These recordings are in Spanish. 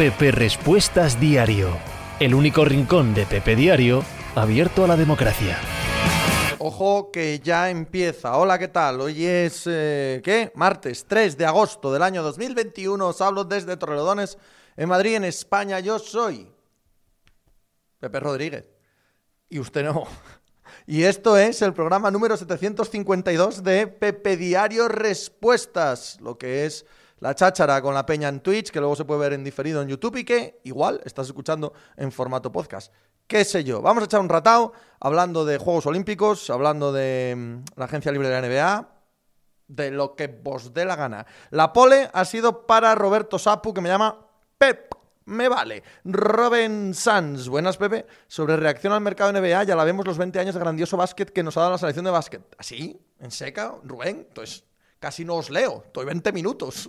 Pepe Respuestas Diario, el único rincón de Pepe Diario abierto a la democracia. Ojo que ya empieza. Hola, ¿qué tal? Hoy es, eh, ¿qué? Martes 3 de agosto del año 2021. Os hablo desde Torrelodones, en Madrid, en España. Yo soy Pepe Rodríguez. Y usted no. Y esto es el programa número 752 de Pepe Diario Respuestas, lo que es la cháchara con la peña en Twitch, que luego se puede ver en diferido en YouTube y que igual estás escuchando en formato podcast. ¿Qué sé yo? Vamos a echar un ratao hablando de Juegos Olímpicos, hablando de mm, la Agencia Libre de la NBA, de lo que vos dé la gana. La pole ha sido para Roberto Sapu, que me llama Pep. Me vale. Robin Sanz, buenas Pepe. Sobre reacción al mercado NBA, ya la vemos los 20 años de grandioso básquet que nos ha dado la selección de básquet. ¿Así? ¿En seca, Rubén? Entonces, casi no os leo. Estoy 20 minutos.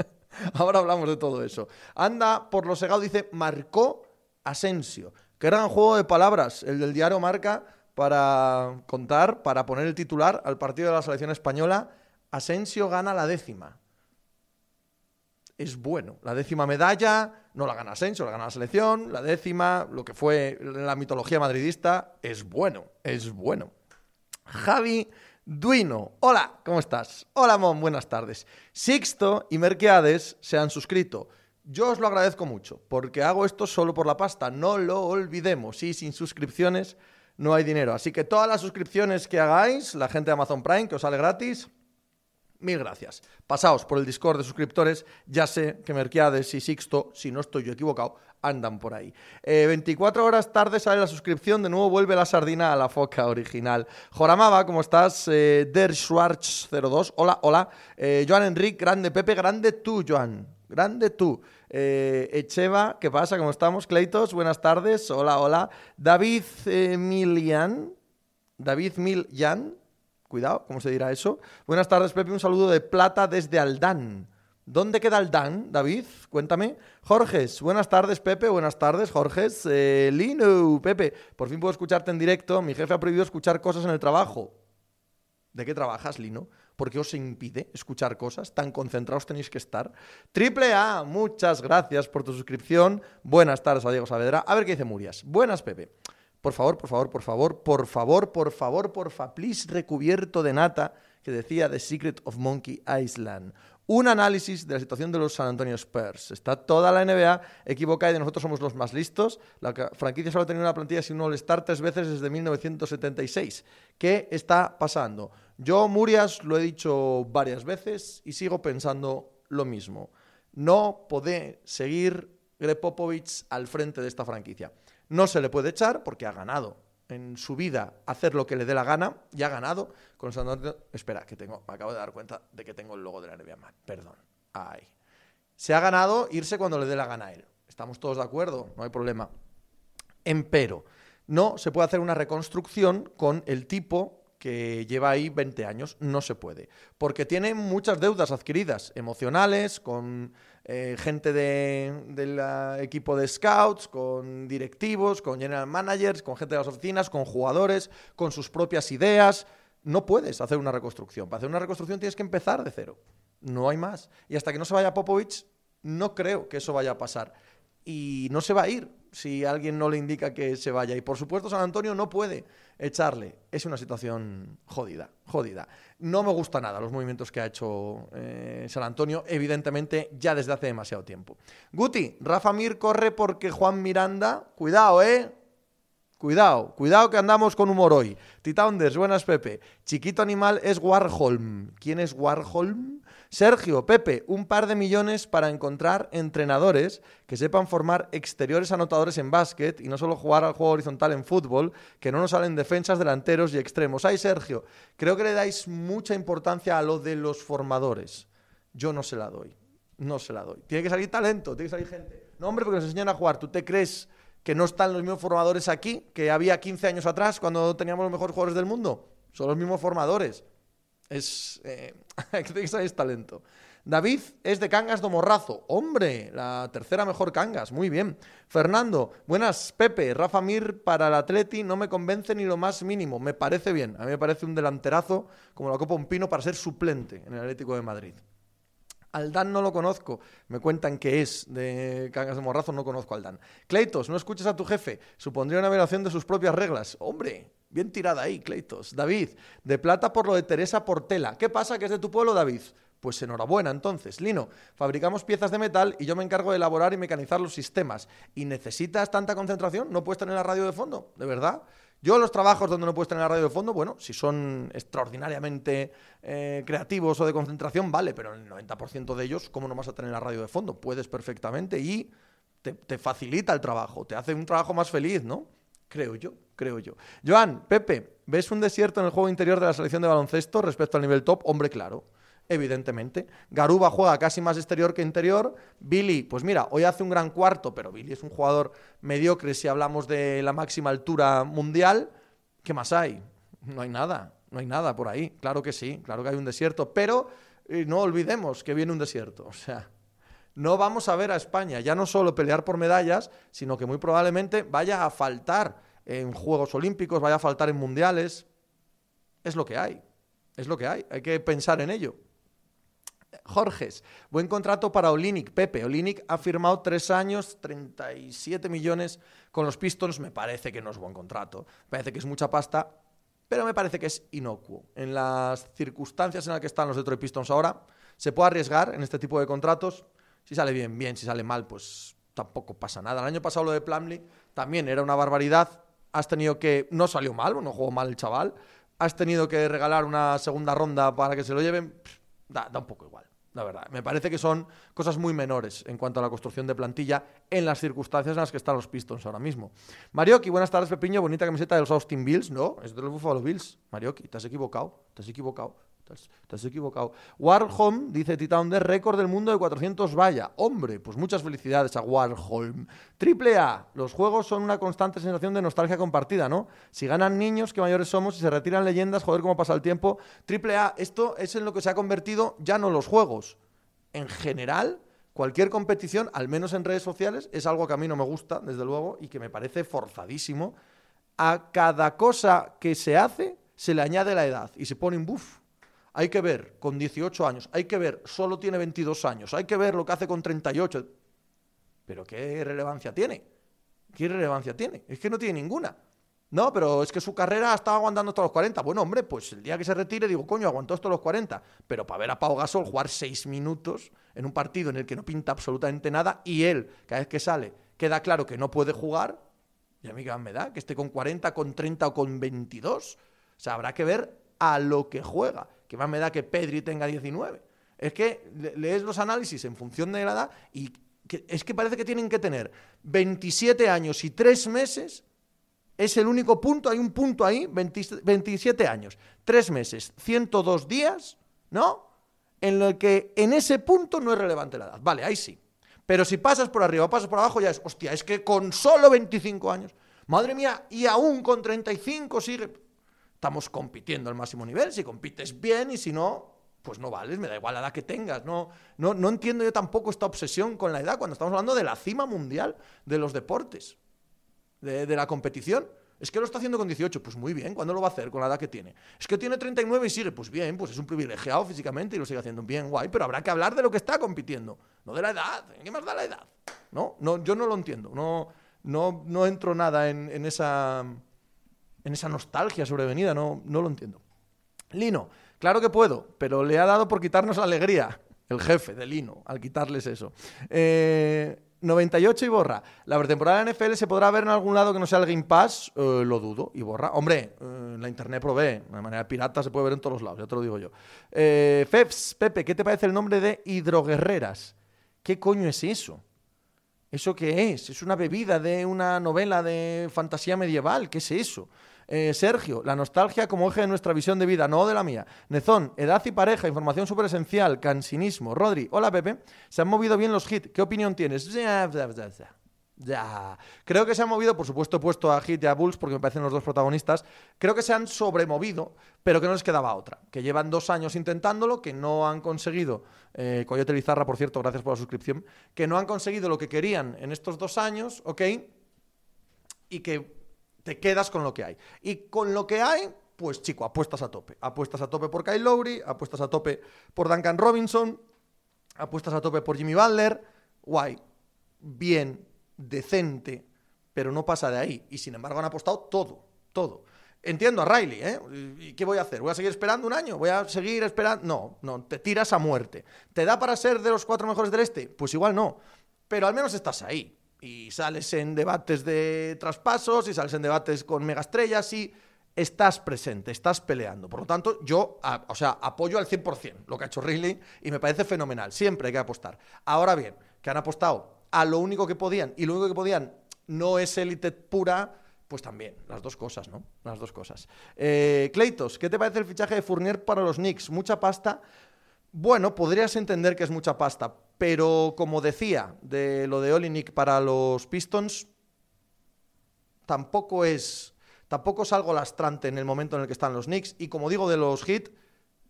Ahora hablamos de todo eso. Anda, por lo segado, dice, marcó Asensio. Qué gran juego de palabras, el del diario Marca, para contar, para poner el titular al partido de la selección española. Asensio gana la décima es bueno. La décima medalla no la gana Asensio, la gana la selección. La décima, lo que fue la mitología madridista, es bueno, es bueno. Javi Duino, hola, ¿cómo estás? Hola, Mon, buenas tardes. Sixto y Merquiades se han suscrito. Yo os lo agradezco mucho, porque hago esto solo por la pasta, no lo olvidemos. Y sin suscripciones no hay dinero. Así que todas las suscripciones que hagáis, la gente de Amazon Prime, que os sale gratis, Mil gracias. Pasaos por el Discord de suscriptores. Ya sé que Merquiades y Sixto, si no estoy yo equivocado, andan por ahí. 24 eh, horas tarde sale la suscripción. De nuevo vuelve la sardina a la foca original. Joramaba, ¿cómo estás? Eh, Der Schwarz02. Hola, hola. Eh, Joan Enrique, grande. Pepe, grande tú, Joan. Grande tú. Echeva, ¿qué pasa? ¿Cómo estamos? Cleitos, buenas tardes. Hola, hola. David Milian. David Milyan. Cuidado, ¿cómo se dirá eso? Buenas tardes, Pepe. Un saludo de plata desde Aldán. ¿Dónde queda Aldán, David? Cuéntame. Jorges, buenas tardes, Pepe. Buenas tardes, Jorges. Eh, Lino, Pepe. Por fin puedo escucharte en directo. Mi jefe ha prohibido escuchar cosas en el trabajo. ¿De qué trabajas, Lino? ¿Por qué os impide escuchar cosas? Tan concentrados tenéis que estar. Triple A, muchas gracias por tu suscripción. Buenas tardes a Diego Saavedra. A ver qué dice Murias. Buenas, Pepe. Por favor, por favor, por favor, por favor, por favor, por favor, please, recubierto de nata, que decía The Secret of Monkey Island. Un análisis de la situación de los San Antonio Spurs. Está toda la NBA equivocada y nosotros somos los más listos. La franquicia solo ha tenido una plantilla sin un All-Star tres veces desde 1976. ¿Qué está pasando? Yo, Murias, lo he dicho varias veces y sigo pensando lo mismo. No puede seguir Greg Popovich al frente de esta franquicia. No se le puede echar porque ha ganado en su vida hacer lo que le dé la gana y ha ganado con San Espera, que tengo, me acabo de dar cuenta de que tengo el logo de la NBA. Perdón. Ay. Se ha ganado irse cuando le dé la gana a él. Estamos todos de acuerdo, no hay problema. Empero, no se puede hacer una reconstrucción con el tipo que lleva ahí 20 años. No se puede. Porque tiene muchas deudas adquiridas, emocionales, con eh, gente del equipo de scouts, con directivos, con general managers, con gente de las oficinas, con jugadores, con sus propias ideas. No puedes hacer una reconstrucción. Para hacer una reconstrucción tienes que empezar de cero. No hay más. Y hasta que no se vaya Popovich, no creo que eso vaya a pasar. Y no se va a ir si alguien no le indica que se vaya. Y por supuesto San Antonio no puede echarle. Es una situación jodida, jodida. No me gusta nada los movimientos que ha hecho eh, San Antonio, evidentemente ya desde hace demasiado tiempo. Guti, Rafa Mir corre porque Juan Miranda, cuidado, ¿eh? Cuidado, cuidado que andamos con humor hoy. Titaunders, buenas Pepe. Chiquito animal es Warholm. ¿Quién es Warholm? Sergio, Pepe, un par de millones para encontrar entrenadores que sepan formar exteriores anotadores en básquet y no solo jugar al juego horizontal en fútbol, que no nos salen defensas, delanteros y extremos. Ay, Sergio, creo que le dais mucha importancia a lo de los formadores. Yo no se la doy. No se la doy. Tiene que salir talento, tiene que salir gente. No, hombre, porque nos enseñan a jugar. ¿Tú te crees que no están los mismos formadores aquí que había 15 años atrás cuando teníamos los mejores jugadores del mundo. Son los mismos formadores. Es. Eh, es talento. David es de Cangas do Morrazo. Hombre, la tercera mejor Cangas. Muy bien. Fernando, buenas. Pepe, Rafa Mir para el Atleti no me convence ni lo más mínimo. Me parece bien. A mí me parece un delanterazo como la Copa Un Pino para ser suplente en el Atlético de Madrid. Aldán no lo conozco. Me cuentan que es de Cangas de Morrazo, no conozco a Aldán. Cleitos, no escuches a tu jefe. Supondría una violación de sus propias reglas. Hombre, bien tirada ahí, Cleitos. David, de plata por lo de Teresa Portela. ¿Qué pasa que es de tu pueblo, David? Pues enhorabuena, entonces. Lino, fabricamos piezas de metal y yo me encargo de elaborar y mecanizar los sistemas. ¿Y necesitas tanta concentración? ¿No puedes tener la radio de fondo? ¿De verdad? Yo los trabajos donde no puedes tener la radio de fondo, bueno, si son extraordinariamente eh, creativos o de concentración, vale, pero el 90% de ellos, ¿cómo no vas a tener la radio de fondo? Puedes perfectamente y te facilita el trabajo, te hace un trabajo más feliz, ¿no? Creo yo, creo yo. Joan, Pepe, ¿ves un desierto en el juego interior de la selección de baloncesto respecto al nivel top? Hombre, claro evidentemente. Garuba juega casi más exterior que interior. Billy, pues mira, hoy hace un gran cuarto, pero Billy es un jugador mediocre si hablamos de la máxima altura mundial. ¿Qué más hay? No hay nada, no hay nada por ahí. Claro que sí, claro que hay un desierto, pero eh, no olvidemos que viene un desierto. O sea, no vamos a ver a España ya no solo pelear por medallas, sino que muy probablemente vaya a faltar en Juegos Olímpicos, vaya a faltar en Mundiales. Es lo que hay, es lo que hay, hay que pensar en ello. Jorges, buen contrato para Olinic. Pepe, Olinic ha firmado tres años, 37 millones con los Pistons. Me parece que no es buen contrato. Me parece que es mucha pasta, pero me parece que es inocuo. En las circunstancias en las que están los Detroit Pistons ahora, se puede arriesgar en este tipo de contratos. Si sale bien, bien. Si sale mal, pues tampoco pasa nada. El año pasado lo de Plumlee también era una barbaridad. Has tenido que... No salió mal, no jugó mal el chaval. Has tenido que regalar una segunda ronda para que se lo lleven da, un poco igual, la verdad. Me parece que son cosas muy menores en cuanto a la construcción de plantilla en las circunstancias en las que están los Pistons ahora mismo. Marioki, buenas tardes, Pepiño. Bonita camiseta de los Austin Bills. No, es de los Buffalo Bills. Marioki, te has equivocado. Te has equivocado. Te has, equivocado. Warholm, dice Titown de récord del mundo de 400 vaya. Hombre, pues muchas felicidades a Warholm. Triple A. Los juegos son una constante sensación de nostalgia compartida, ¿no? Si ganan niños, que mayores somos, y se retiran leyendas, joder, cómo pasa el tiempo. Triple A, esto es en lo que se ha convertido ya no los juegos. En general, cualquier competición, al menos en redes sociales, es algo que a mí no me gusta, desde luego, y que me parece forzadísimo. A cada cosa que se hace se le añade la edad y se pone un buff hay que ver con 18 años, hay que ver, solo tiene 22 años, hay que ver lo que hace con 38. Pero ¿qué relevancia tiene? ¿Qué relevancia tiene? Es que no tiene ninguna. No, pero es que su carrera estaba aguantando hasta los 40. Bueno, hombre, pues el día que se retire digo, coño, aguantó hasta los 40. Pero para ver a Pau Gasol jugar 6 minutos en un partido en el que no pinta absolutamente nada y él, cada vez que sale, queda claro que no puede jugar, y a mí qué me da, que esté con 40, con 30 o con 22. O sea, habrá que ver a lo que juega que más me da que Pedri tenga 19. Es que lees los análisis en función de la edad y es que parece que tienen que tener 27 años y 3 meses. Es el único punto, hay un punto ahí, 27 años, 3 meses, 102 días, ¿no? En el que en ese punto no es relevante la edad. Vale, ahí sí. Pero si pasas por arriba o pasas por abajo, ya es, hostia, es que con solo 25 años, madre mía, y aún con 35 sigue estamos compitiendo al máximo nivel. Si compites bien y si no, pues no vales, me da igual la edad que tengas. No, no, no entiendo yo tampoco esta obsesión con la edad cuando estamos hablando de la cima mundial de los deportes, de, la competición. Es que lo está haciendo con 18, pues muy bien, ¿cuándo lo va a hacer con la edad que tiene? Es que tiene 39 y sigue, pues bien, pues es un privilegiado físicamente y lo sigue haciendo bien, guay, pero habrá que hablar de lo que está compitiendo, no de la edad, ¿qué más da la edad? No, no yo no lo entiendo, no, no, no entro nada en esa en esa nostalgia sobrevenida, no, no lo entiendo. Lino, claro que puedo, pero le ha dado por quitarnos la alegría, el jefe de Lino, al quitarles eso. 98 eh, y borra. ¿La pretemporada de NFL se podrá ver en algún lado que no sea el Game Pass? Eh, lo dudo. Y borra. Hombre, eh, la internet provee. De manera pirata se puede ver en todos los lados, ya te lo digo yo. Feps, Pepe, ¿qué te parece el nombre de Hidroguerreras? ¿Qué coño es eso? ¿Eso qué es? ¿Es una bebida de una novela de fantasía medieval? ¿Qué es eso? Eh, Sergio, la nostalgia como eje de nuestra visión de vida, no de la mía. Nezón, edad y pareja, información súper esencial, cansinismo. Rodri, hola Pepe, se han movido bien los hits, ¿qué opinión tienes? Ya. Creo que se han movido, por supuesto, he puesto a Hit y a Bulls porque me parecen los dos protagonistas. Creo que se han sobremovido, pero que no les quedaba otra. Que llevan dos años intentándolo, que no han conseguido, eh, Coyote Lizarra, por cierto, gracias por la suscripción, que no han conseguido lo que querían en estos dos años, ¿ok? Y que te quedas con lo que hay. Y con lo que hay, pues chico, apuestas a tope. Apuestas a tope por Kyle Lowry, apuestas a tope por Duncan Robinson, apuestas a tope por Jimmy Butler, guay, bien, decente, pero no pasa de ahí. Y sin embargo han apostado todo, todo. Entiendo a Riley, ¿eh? ¿Y qué voy a hacer? ¿Voy a seguir esperando un año? ¿Voy a seguir esperando? No, no, te tiras a muerte. ¿Te da para ser de los cuatro mejores del este? Pues igual no. Pero al menos estás ahí. Y sales en debates de traspasos, y sales en debates con megaestrellas, y estás presente, estás peleando. Por lo tanto, yo, o sea, apoyo al 100% lo que ha hecho Riley y me parece fenomenal. Siempre hay que apostar. Ahora bien, que han apostado a lo único que podían, y lo único que podían no es élite pura pues también, las dos cosas, ¿no? Las dos cosas. Eh, Cleitos, ¿qué te parece el fichaje de Fournier para los Knicks? ¿Mucha pasta? Bueno, podrías entender que es mucha pasta, pero como decía, de lo de Olinik para los Pistons, tampoco es, tampoco es algo lastrante en el momento en el que están los Knicks. Y como digo de los Heat,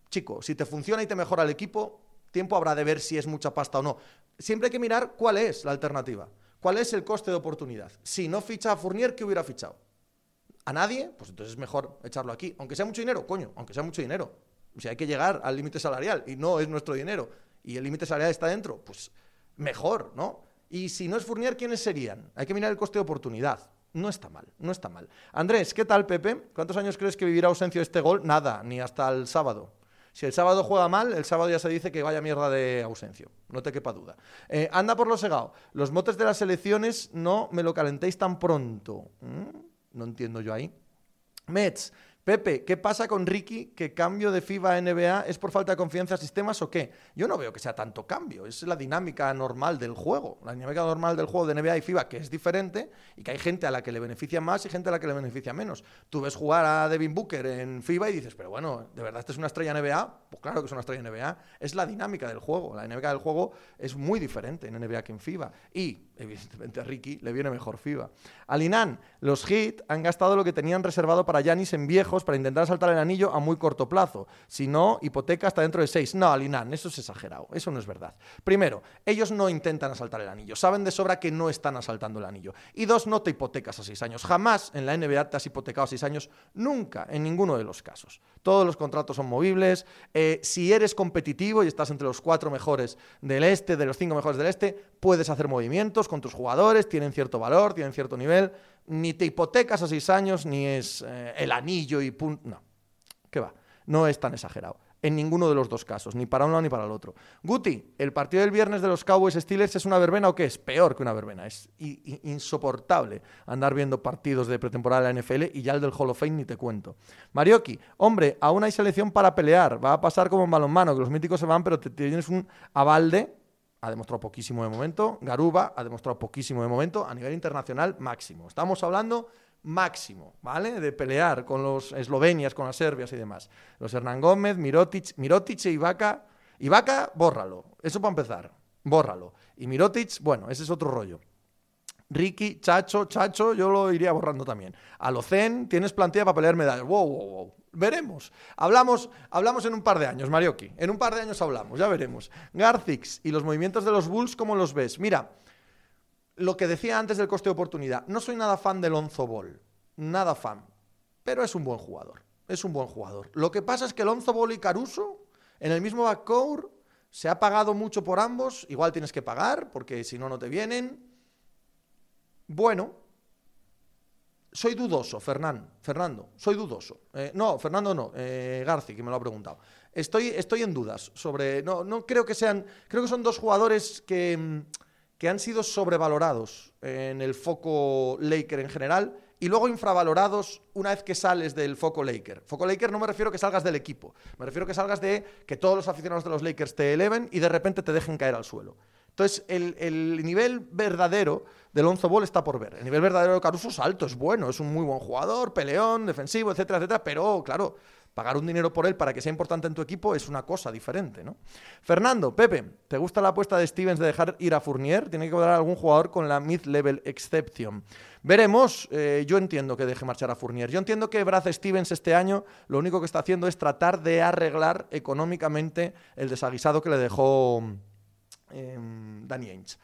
chico, si te funciona y te mejora el equipo, tiempo habrá de ver si es mucha pasta o no. Siempre hay que mirar cuál es la alternativa. ¿Cuál es el coste de oportunidad? Si no ficha a Fournier, ¿qué hubiera fichado? ¿A nadie? Pues entonces es mejor echarlo aquí. Aunque sea mucho dinero, coño, aunque sea mucho dinero. Si hay que llegar al límite salarial y no es nuestro dinero y el límite salarial está dentro, pues mejor, ¿no? Y si no es Fournier, ¿quiénes serían? Hay que mirar el coste de oportunidad. No está mal, no está mal. Andrés, ¿qué tal, Pepe? ¿Cuántos años crees que vivirá ausencia este gol? Nada, ni hasta el sábado. Si el sábado juega mal, el sábado ya se dice que vaya mierda de ausencia. No te quepa duda. Eh, anda por lo segado. Los motes de las elecciones no me lo calentéis tan pronto. ¿Mm? No entiendo yo ahí. Mets, Pepe, ¿qué pasa con Ricky? ¿Que cambio de FIBA a NBA es por falta de confianza en sistemas o qué? Yo no veo que sea tanto cambio, es la dinámica normal del juego, la dinámica normal del juego de NBA y FIBA que es diferente y que hay gente a la que le beneficia más y gente a la que le beneficia menos. Tú ves jugar a Devin Booker en FIBA y dices, pero bueno, ¿de verdad este es una estrella NBA? Pues claro que es una estrella NBA, es la dinámica del juego, la dinámica del juego es muy diferente en NBA que en FIBA y evidentemente a Ricky le viene mejor FIBA. Alinan, los Heat han gastado lo que tenían reservado para Yanis en viejos para intentar saltar el anillo a muy corto plazo. Si no, hipoteca hasta dentro de seis. No, Alinan, eso es exagerado. Eso no es verdad. Primero, ellos no intentan asaltar el anillo. Saben de sobra que no están asaltando el anillo. Y dos, no te hipotecas a seis años. Jamás en la NBA te has hipotecado a seis años. Nunca, en ninguno de los casos. Todos los contratos son movibles. Eh, si eres competitivo y estás entre los cuatro mejores del este, de los cinco mejores del este, puedes hacer movimientos con tus jugadores, tienen cierto valor, tienen cierto nivel, ni te hipotecas a seis años, ni es eh, el anillo y punto. No, ¿qué va? No es tan exagerado. En ninguno de los dos casos, ni para uno ni para el otro. Guti, ¿el partido del viernes de los Cowboys Steelers es una verbena o qué? Es peor que una verbena. Es insoportable andar viendo partidos de pretemporada de la NFL y ya el del Hall of Fame ni te cuento. Marioki, hombre, aún hay selección para pelear. Va a pasar como en balonmano, que los míticos se van, pero te tienes un avalde ha demostrado poquísimo de momento. Garuba ha demostrado poquísimo de momento. A nivel internacional, máximo. Estamos hablando máximo, ¿vale? De pelear con los eslovenias, con las serbias y demás. Los Hernán Gómez, Mirotic, Mirotic e Ibaka. Ibaka, bórralo. Eso para empezar. Bórralo. Y Mirotic, bueno, ese es otro rollo. Ricky, Chacho, Chacho, yo lo iría borrando también. Alocen, tienes plantilla para pelear medallas. Wow, wow, wow. Veremos. Hablamos, hablamos en un par de años, Marioki. En un par de años hablamos, ya veremos. Garcix y los movimientos de los Bulls, ¿cómo los ves? Mira, lo que decía antes del coste de oportunidad. No soy nada fan del Lonzo Ball. Nada fan. Pero es un buen jugador. Es un buen jugador. Lo que pasa es que Lonzo Ball y Caruso, en el mismo backcourt, se ha pagado mucho por ambos. Igual tienes que pagar, porque si no, no te vienen. Bueno, soy dudoso, Fernando. Fernando, soy dudoso. Eh, no, Fernando no, eh, Garci, que me lo ha preguntado. Estoy, estoy en dudas sobre. No, no creo que sean. Creo que son dos jugadores que, que han sido sobrevalorados en el foco Laker en general y luego infravalorados una vez que sales del foco Laker. Foco Laker no me refiero que salgas del equipo, me refiero que salgas de que todos los aficionados de los Lakers te eleven y de repente te dejen caer al suelo. Entonces, el, nivel verdadero de Lonzo Ball está por ver. El nivel verdadero de Caruso es alto, es bueno, es un muy buen jugador, peleón, defensivo, etcétera, etcétera, pero claro, pagar un dinero por él para que sea importante en tu equipo es una cosa diferente, ¿no? Fernando, Pepe, ¿te gusta la apuesta de Stevens de dejar ir a Fournier? Tiene que quedar algún jugador con la mid-level exception. Veremos, eh, yo entiendo que deje marchar a Fournier. Yo entiendo que Brad Stevens este año lo único que está haciendo es tratar de arreglar económicamente el desaguisado que le dejó eh, Danny Ainge.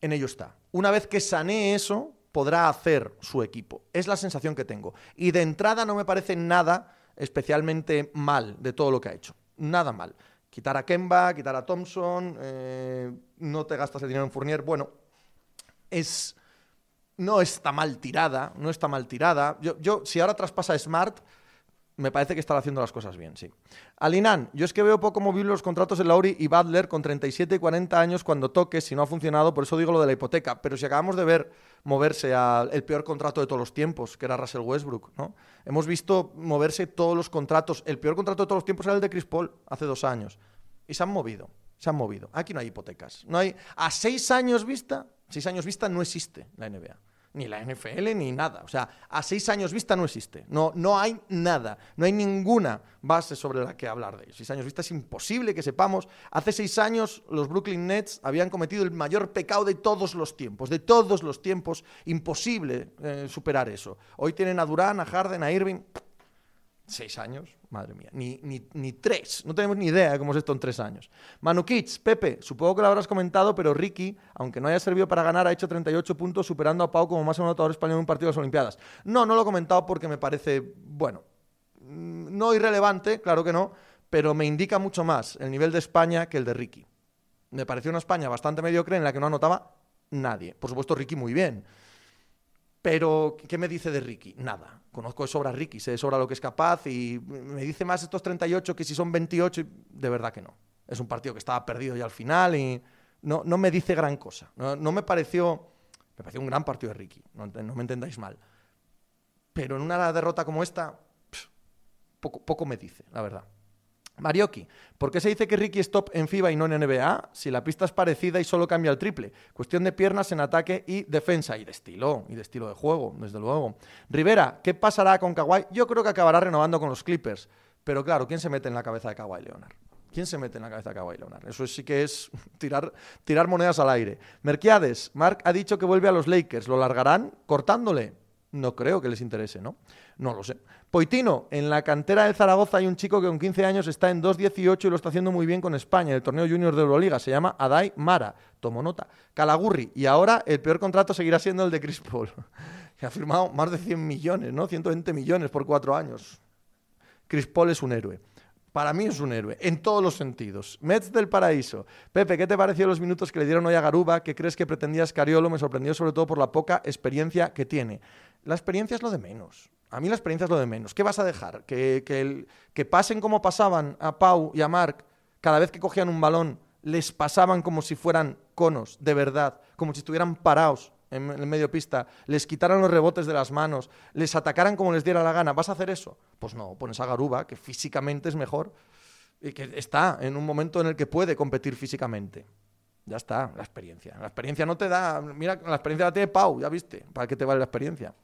En ello está. Una vez que sanee eso, podrá hacer su equipo. Es la sensación que tengo. Y de entrada no me parece nada especialmente mal de todo lo que ha hecho. Nada mal. Quitar a Kemba, quitar a Thompson, eh, no te gastas el dinero en Fournier. Bueno, es no está mal tirada, no está mal tirada. Yo, yo si ahora traspasa Smart, me parece que están haciendo las cosas bien, sí. Alinan, yo es que veo poco movible los contratos de Lauri y Butler con 37 y 40 años cuando toque, si no ha funcionado, por eso digo lo de la hipoteca. Pero si acabamos de ver moverse al peor contrato de todos los tiempos, que era Russell Westbrook, ¿no? Hemos visto moverse todos los contratos. El peor contrato de todos los tiempos era el de Chris Paul, hace dos años. Y se han movido, se han movido. Aquí no hay hipotecas. No hay, a seis años vista, seis años vista no existe la NBA ni la NFL, ni nada. O sea, a seis años vista no existe. No, no hay nada. No hay ninguna base sobre la que hablar de ello. Seis años vista es imposible que sepamos. Hace seis años los Brooklyn Nets habían cometido el mayor pecado de todos los tiempos. De todos los tiempos. Imposible eh, superar eso. Hoy tienen a Durán, a Harden, a Irving. Seis años, madre mía, ni, ni, tres, no tenemos ni idea de cómo es esto en tres años. Manu Kits, Pepe, supongo que lo habrás comentado, pero Ricky, aunque no haya servido para ganar, ha hecho 38 puntos, superando a Pau como más anotador español en un partido de las Olimpiadas. No, no lo he comentado porque me parece, bueno, mm, no irrelevante, claro que no, pero me indica mucho más el nivel de España que el de Ricky. Me pareció una España bastante mediocre en la que no anotaba nadie. Por supuesto, Ricky muy bien. Pero, ¿qué me dice de Ricky? Nada. Conozco de sobra a Ricky, sé de sobra lo que es capaz y me dice más estos 38 que si son 28, de verdad que no. Es un partido que estaba perdido ya al final y no, no me dice gran cosa. No, me pareció. Me pareció un gran partido de Ricky, no, me entendáis mal. Pero en una derrota como esta, poco, poco me dice, la verdad. Marioki, ¿por qué se dice que Ricky es top en FIBA y no en NBA? Si la pista es parecida y solo cambia el triple. Cuestión de piernas en ataque y defensa. Y de estilo, y de estilo de juego, desde luego. Rivera, ¿qué pasará con Kawhi? Yo creo que acabará renovando con los Clippers. Pero claro, ¿quién se mete en la cabeza de Kawhi Leonard? ¿Quién se mete en la cabeza de Kawhi Leonard? Eso sí que es tirar, tirar monedas al aire. Merquiades, Mark ha dicho que vuelve a los Lakers. ¿Lo largarán cortándole? No creo que les interese, ¿no? No lo sé. Poitino, en la cantera de Zaragoza hay un chico que con 15 años está en 2.18 y lo está haciendo muy bien con España, el torneo junior de Euroliga. Se llama Adai Mara. Tomo nota. Calagurri. Y ahora el peor contrato seguirá siendo el de Chris Paul, que ha firmado más de 100 millones, ¿no? 120 millones por cuatro años. Chris Paul es un héroe. Para mí es un héroe, en todos los sentidos. Mets del Paraíso. Pepe, ¿qué te pareció los minutos que le dieron hoy a Garuba? ¿Qué crees que pretendía Scariolo? Me sorprendió sobre todo por la poca experiencia que tiene. La experiencia es lo de menos. A mí la experiencia es lo de menos. ¿Qué vas a dejar? ¿Que, que, pasen como pasaban a Pau y a Marc cada vez que cogían un balón, les pasaban como si fueran conos, de verdad, como si estuvieran parados en el medio pista, les quitaran los rebotes de las manos, les atacaran como les diera la gana. ¿Vas a hacer eso? Pues no, pones a Garuba, que físicamente es mejor y que está en un momento en el que puede competir físicamente. Ya está, la experiencia. La experiencia no te da. Mira, la experiencia la tiene Pau, ya viste. ¿Para qué te vale la experiencia?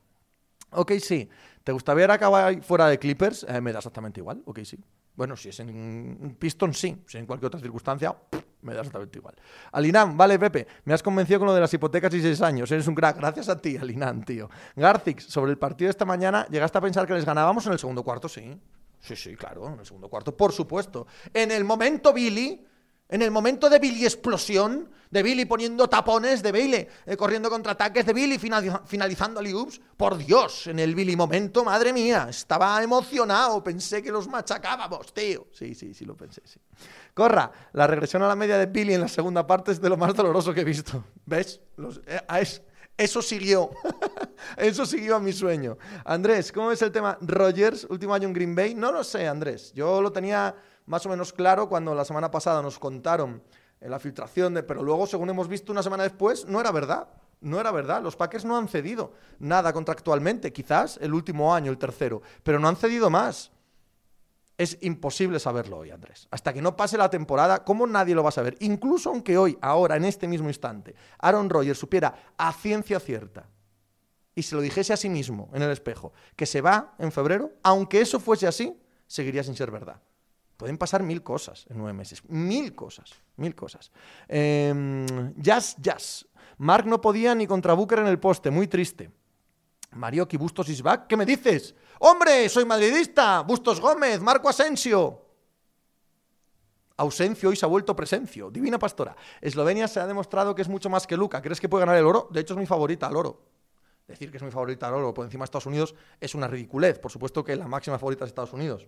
Ok, sí. ¿Te gustaría ver a fuera de Clippers? Eh, me da exactamente igual. Ok, sí. Bueno, si es en Piston, sí. Si en cualquier otra circunstancia, me da exactamente igual. Alinam, vale, Pepe. Me has convencido con lo de las hipotecas y seis años. Eres un crack. Gracias a ti, Alinam, tío. Garcix, sobre el partido de esta mañana, ¿llegaste a pensar que les ganábamos en el segundo cuarto? Sí. Sí, sí, claro, en el segundo cuarto, por supuesto. En el momento, Billy, en el momento de Billy explosión, de Billy poniendo tapones, de Billy eh, corriendo contraataques, de Billy finalizando loops, por Dios, en el Billy momento, madre mía, estaba emocionado, pensé que los machacábamos, tío. Sí, sí, sí lo pensé, sí. Corra, la regresión a la media de Billy en la segunda parte es de lo más doloroso que he visto. ¿Ves? Eh, eso siguió. Eso siguió a mi sueño. Andrés, ¿cómo es el tema Rogers, último año en Green Bay? No lo sé, Andrés. Yo lo tenía más o menos claro cuando la semana pasada nos contaron en la filtración de, pero luego, según hemos visto una semana después, no era verdad. No era verdad. Los Packers no han cedido nada contractualmente. Quizás el último año, el tercero, pero no han cedido más. Es imposible saberlo hoy, Andrés. Hasta que no pase la temporada, ¿cómo nadie lo va a saber? Incluso aunque hoy, ahora, en este mismo instante, Aaron Rodgers supiera a ciencia cierta y se lo dijese a sí mismo en el espejo que se va en febrero, aunque eso fuese así, seguiría sin ser verdad. Pueden pasar mil cosas en nueve meses. Mil cosas. Mil cosas. Eh, jazz, jazz. Mark no podía ni contra Booker en el poste. Muy triste. Marioki Bustos is back. ¿Qué me dices? ¡Hombre! Soy madridista. Bustos Gómez. Marco Asensio. Ausencio y se ha vuelto presencio. Divina pastora. Eslovenia se ha demostrado que es mucho más que Luca. ¿Crees que puede ganar el oro? De hecho, es mi favorita al oro. Decir que es mi favorita al oro por encima de Estados Unidos es una ridiculez. Por supuesto que la máxima favorita es Estados Unidos.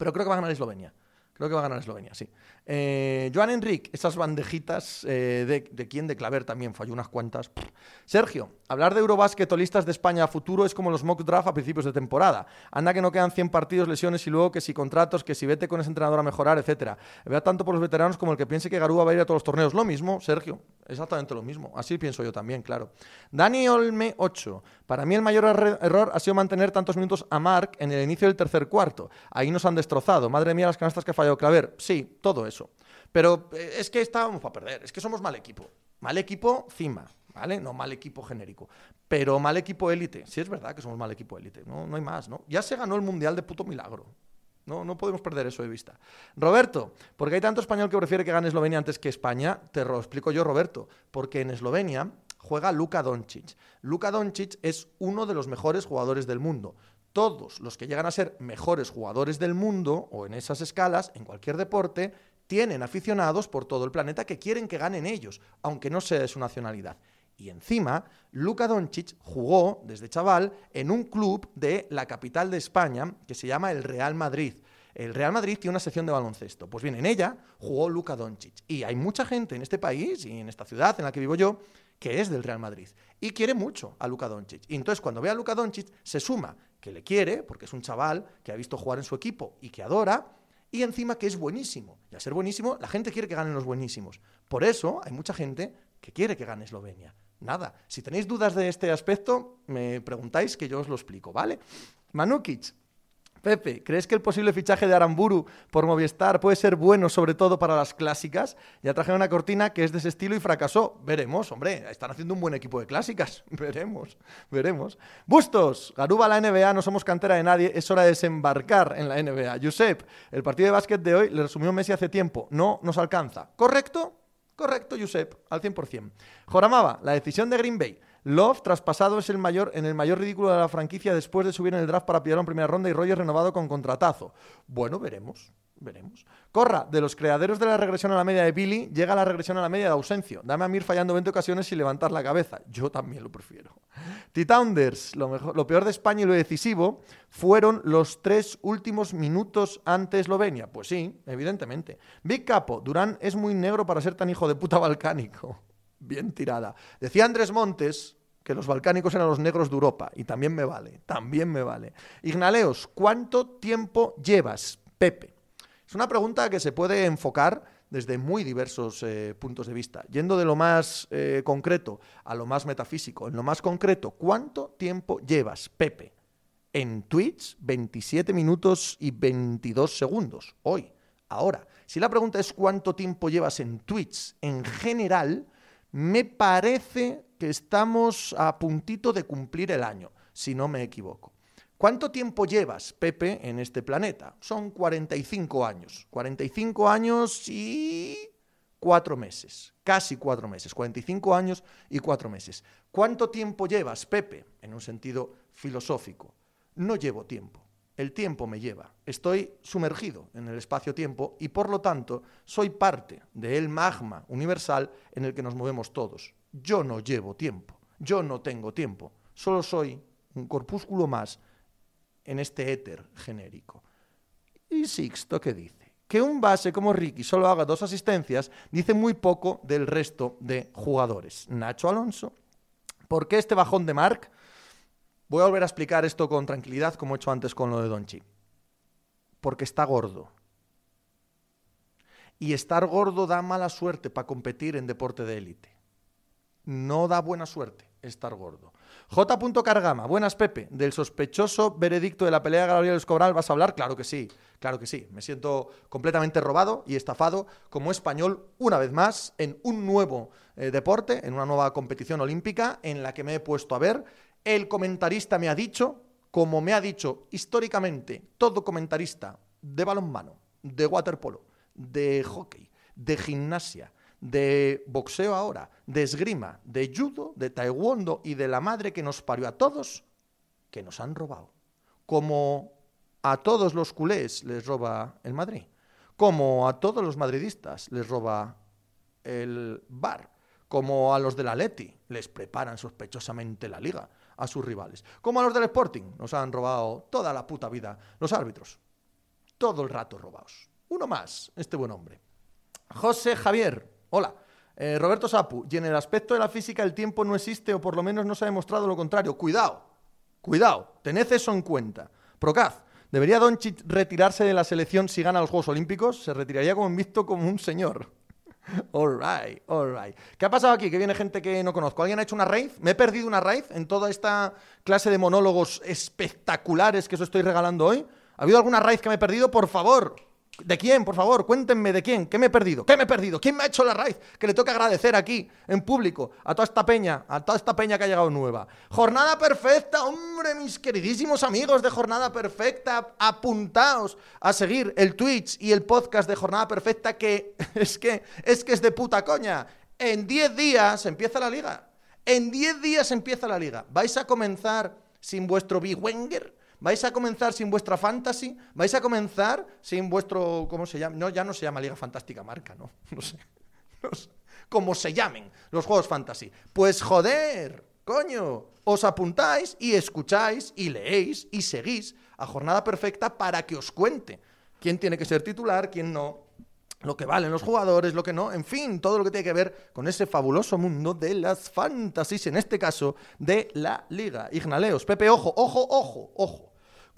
Pero creo que va a ganar Eslovenia. Creo que va a ganar Eslovenia, sí. Eh, Joan Enric, esas bandejitas eh, de, de quién, de Claver también, falló unas cuantas. Sergio, hablar de Eurobásquet o listas de España a futuro es como los mock draft a principios de temporada. Anda que no quedan 100 partidos, lesiones y luego que si contratos, que si vete con ese entrenador a mejorar, etcétera. Vea tanto por los veteranos como el que piense que Garúa va a ir a todos los torneos. Lo mismo, Sergio, exactamente lo mismo. Así pienso yo también, claro. Dani Olme 8. Para mí el mayor error ha sido mantener tantos minutos a Mark en el inicio del tercer cuarto. Ahí nos han destrozado. Madre mía, las canastas que ha fallado Claver. Sí, todo eso. Pero eh, es que estábamos para perder, es que somos mal equipo. Mal equipo, cima, ¿vale? No mal equipo genérico. Pero mal equipo élite. Sí es verdad que somos mal equipo élite, no, no hay más, ¿no? Ya se ganó el Mundial de puto milagro. No, no podemos perder eso de vista. Roberto, ¿por qué hay tanto español que prefiere que gane Eslovenia antes que España? Te lo explico yo, Roberto. Porque en Eslovenia juega Luka Doncic. Luka Doncic es uno de los mejores jugadores del mundo todos los que llegan a ser mejores jugadores del mundo o en esas escalas, en cualquier deporte, tienen aficionados por todo el planeta que quieren que ganen ellos, aunque no sea de su nacionalidad. Y encima, Luka Doncic jugó desde chaval en un club de la capital de España que se llama el Real Madrid. El Real Madrid tiene una sección de baloncesto. Pues bien, en ella jugó Luka Doncic. Y hay mucha gente en este país y en esta ciudad en la que vivo yo que es del Real Madrid y quiere mucho a Luka Doncic. Y entonces cuando ve a Luka Doncic se suma que le quiere, porque es un chaval que ha visto jugar en su equipo y que adora, y encima que es buenísimo. Y al ser buenísimo, la gente quiere que ganen los buenísimos. Por eso hay mucha gente que quiere que gane Eslovenia. Nada, si tenéis dudas de este aspecto, me preguntáis que yo os lo explico, ¿vale? Manukic, Pepe, ¿crees que el posible fichaje de Aramburu por Movistar puede ser bueno, sobre todo para las clásicas? Ya trajeron una cortina que es de ese estilo y fracasó. Veremos, hombre, están haciendo un buen equipo de clásicas. Veremos, veremos. Bustos, Garuba la NBA, no somos cantera de nadie, es hora de desembarcar en la NBA. Josep, el partido de básquet de hoy le resumió Messi hace tiempo, no nos alcanza. ¿Correcto? Correcto, Josep, al 100%. Joramaba, la decisión de Green Bay. Love, traspasado es el mayor, en el mayor ridículo de la franquicia después de subir en el draft para pillar en primera ronda y Rogers renovado con contratazo. Bueno, veremos. Veremos. Corra, de los creadores de la regresión a la media de Billy, llega la regresión a la media de Ausencio. Dame a Mir fallando 20 ocasiones y levantar la cabeza. Yo también lo prefiero. T-Tounders, lo, lo peor de España y lo decisivo fueron los tres últimos minutos ante Eslovenia. Pues sí, evidentemente. Big Capo, Durán es muy negro para ser tan hijo de puta balcánico. Bien tirada. Decía Andrés Montes que los balcánicos eran los negros de Europa, y también me vale, también me vale. Ignaleos, ¿cuánto tiempo llevas, Pepe? Es una pregunta que se puede enfocar desde muy diversos eh, puntos de vista, yendo de lo más eh, concreto a lo más metafísico. En lo más concreto, ¿cuánto tiempo llevas, Pepe? En Twitch, 27 minutos y 22 segundos, hoy, ahora. Si la pregunta es cuánto tiempo llevas en Twitch en general, me parece que estamos a puntito de cumplir el año, si no me equivoco. ¿Cuánto tiempo llevas, Pepe, en este planeta? Son 45 años. 45 años y cuatro meses. Casi cuatro meses. 45 años y cuatro meses. ¿Cuánto tiempo llevas, Pepe? En un sentido filosófico. No llevo tiempo. El tiempo me lleva. Estoy sumergido en el espacio-tiempo y por lo tanto soy parte del magma universal en el que nos movemos todos. Yo no llevo tiempo. Yo no tengo tiempo. Solo soy un corpúsculo más en este éter genérico. ¿Y Sixto qué dice? Que un base como Ricky solo haga dos asistencias dice muy poco del resto de jugadores. Nacho Alonso. ¿Por qué este bajón de Mark? Voy a volver a explicar esto con tranquilidad, como he hecho antes con lo de Donchi. Porque está gordo. Y estar gordo da mala suerte para competir en deporte de élite. No da buena suerte estar gordo. J. Cargama, buenas Pepe, del sospechoso veredicto de la pelea de Gabriel Escobral, ¿vas a hablar? Claro que sí, claro que sí. Me siento completamente robado y estafado como español una vez más en un nuevo eh, deporte, en una nueva competición olímpica en la que me he puesto a ver el comentarista me ha dicho, como me ha dicho históricamente todo comentarista de balonmano, de waterpolo, de hockey, de gimnasia, de boxeo ahora, de esgrima, de judo, de taekwondo y de la madre que nos parió a todos, que nos han robado. Como a todos los culés les roba el Madrid, como a todos los madridistas les roba el bar, como a los del Atleti les preparan sospechosamente la liga, a sus rivales. Como a los del Sporting, nos han robado toda la puta vida los árbitros. Todo el rato robados. Uno más, este buen hombre. José Javier, hola. Eh, Roberto Sapu, y en el aspecto de la física el tiempo no existe o por lo menos no se ha demostrado lo contrario. Cuidado, cuidado, tened eso en cuenta. Procaz, ¿debería Doncic retirarse de la selección si gana los Juegos Olímpicos? Se retiraría como visto como un señor. All right, all right. ¿Qué ha pasado aquí? Que viene gente que no conozco. ¿Alguien ha hecho una raid? ¿Me he perdido una raid en toda esta clase de monólogos espectaculares que os estoy regalando hoy? ¿Ha habido alguna raid que me he perdido? Por favor, ¿De quién? Por favor, cuéntenme de quién. ¿Qué me he perdido? ¿Qué me he perdido? ¿Quién me ha hecho la raíz? Que le toca agradecer aquí, en público, a toda esta peña, a toda esta peña que ha llegado nueva. Jornada perfecta, hombre, mis queridísimos amigos de Jornada Perfecta, apuntaos a seguir el Twitch y el podcast de Jornada Perfecta, que es que es, que es de puta coña. En 10 días empieza la liga. En 10 días empieza la liga. ¿Vais a comenzar sin vuestro Big Wenger? ¿Vais a comenzar sin vuestra fantasy? ¿Vais a comenzar sin vuestro. ¿Cómo se llama? No, ya no se llama Liga Fantástica Marca, ¿no? No sé. No sé. Como se llamen los juegos fantasy. Pues joder, coño. Os apuntáis y escucháis y leéis y seguís a Jornada Perfecta para que os cuente quién tiene que ser titular, quién no, lo que valen los jugadores, lo que no, en fin, todo lo que tiene que ver con ese fabuloso mundo de las fantasies, en este caso de la liga. Ignaleos, Pepe, ojo, ojo, ojo, ojo.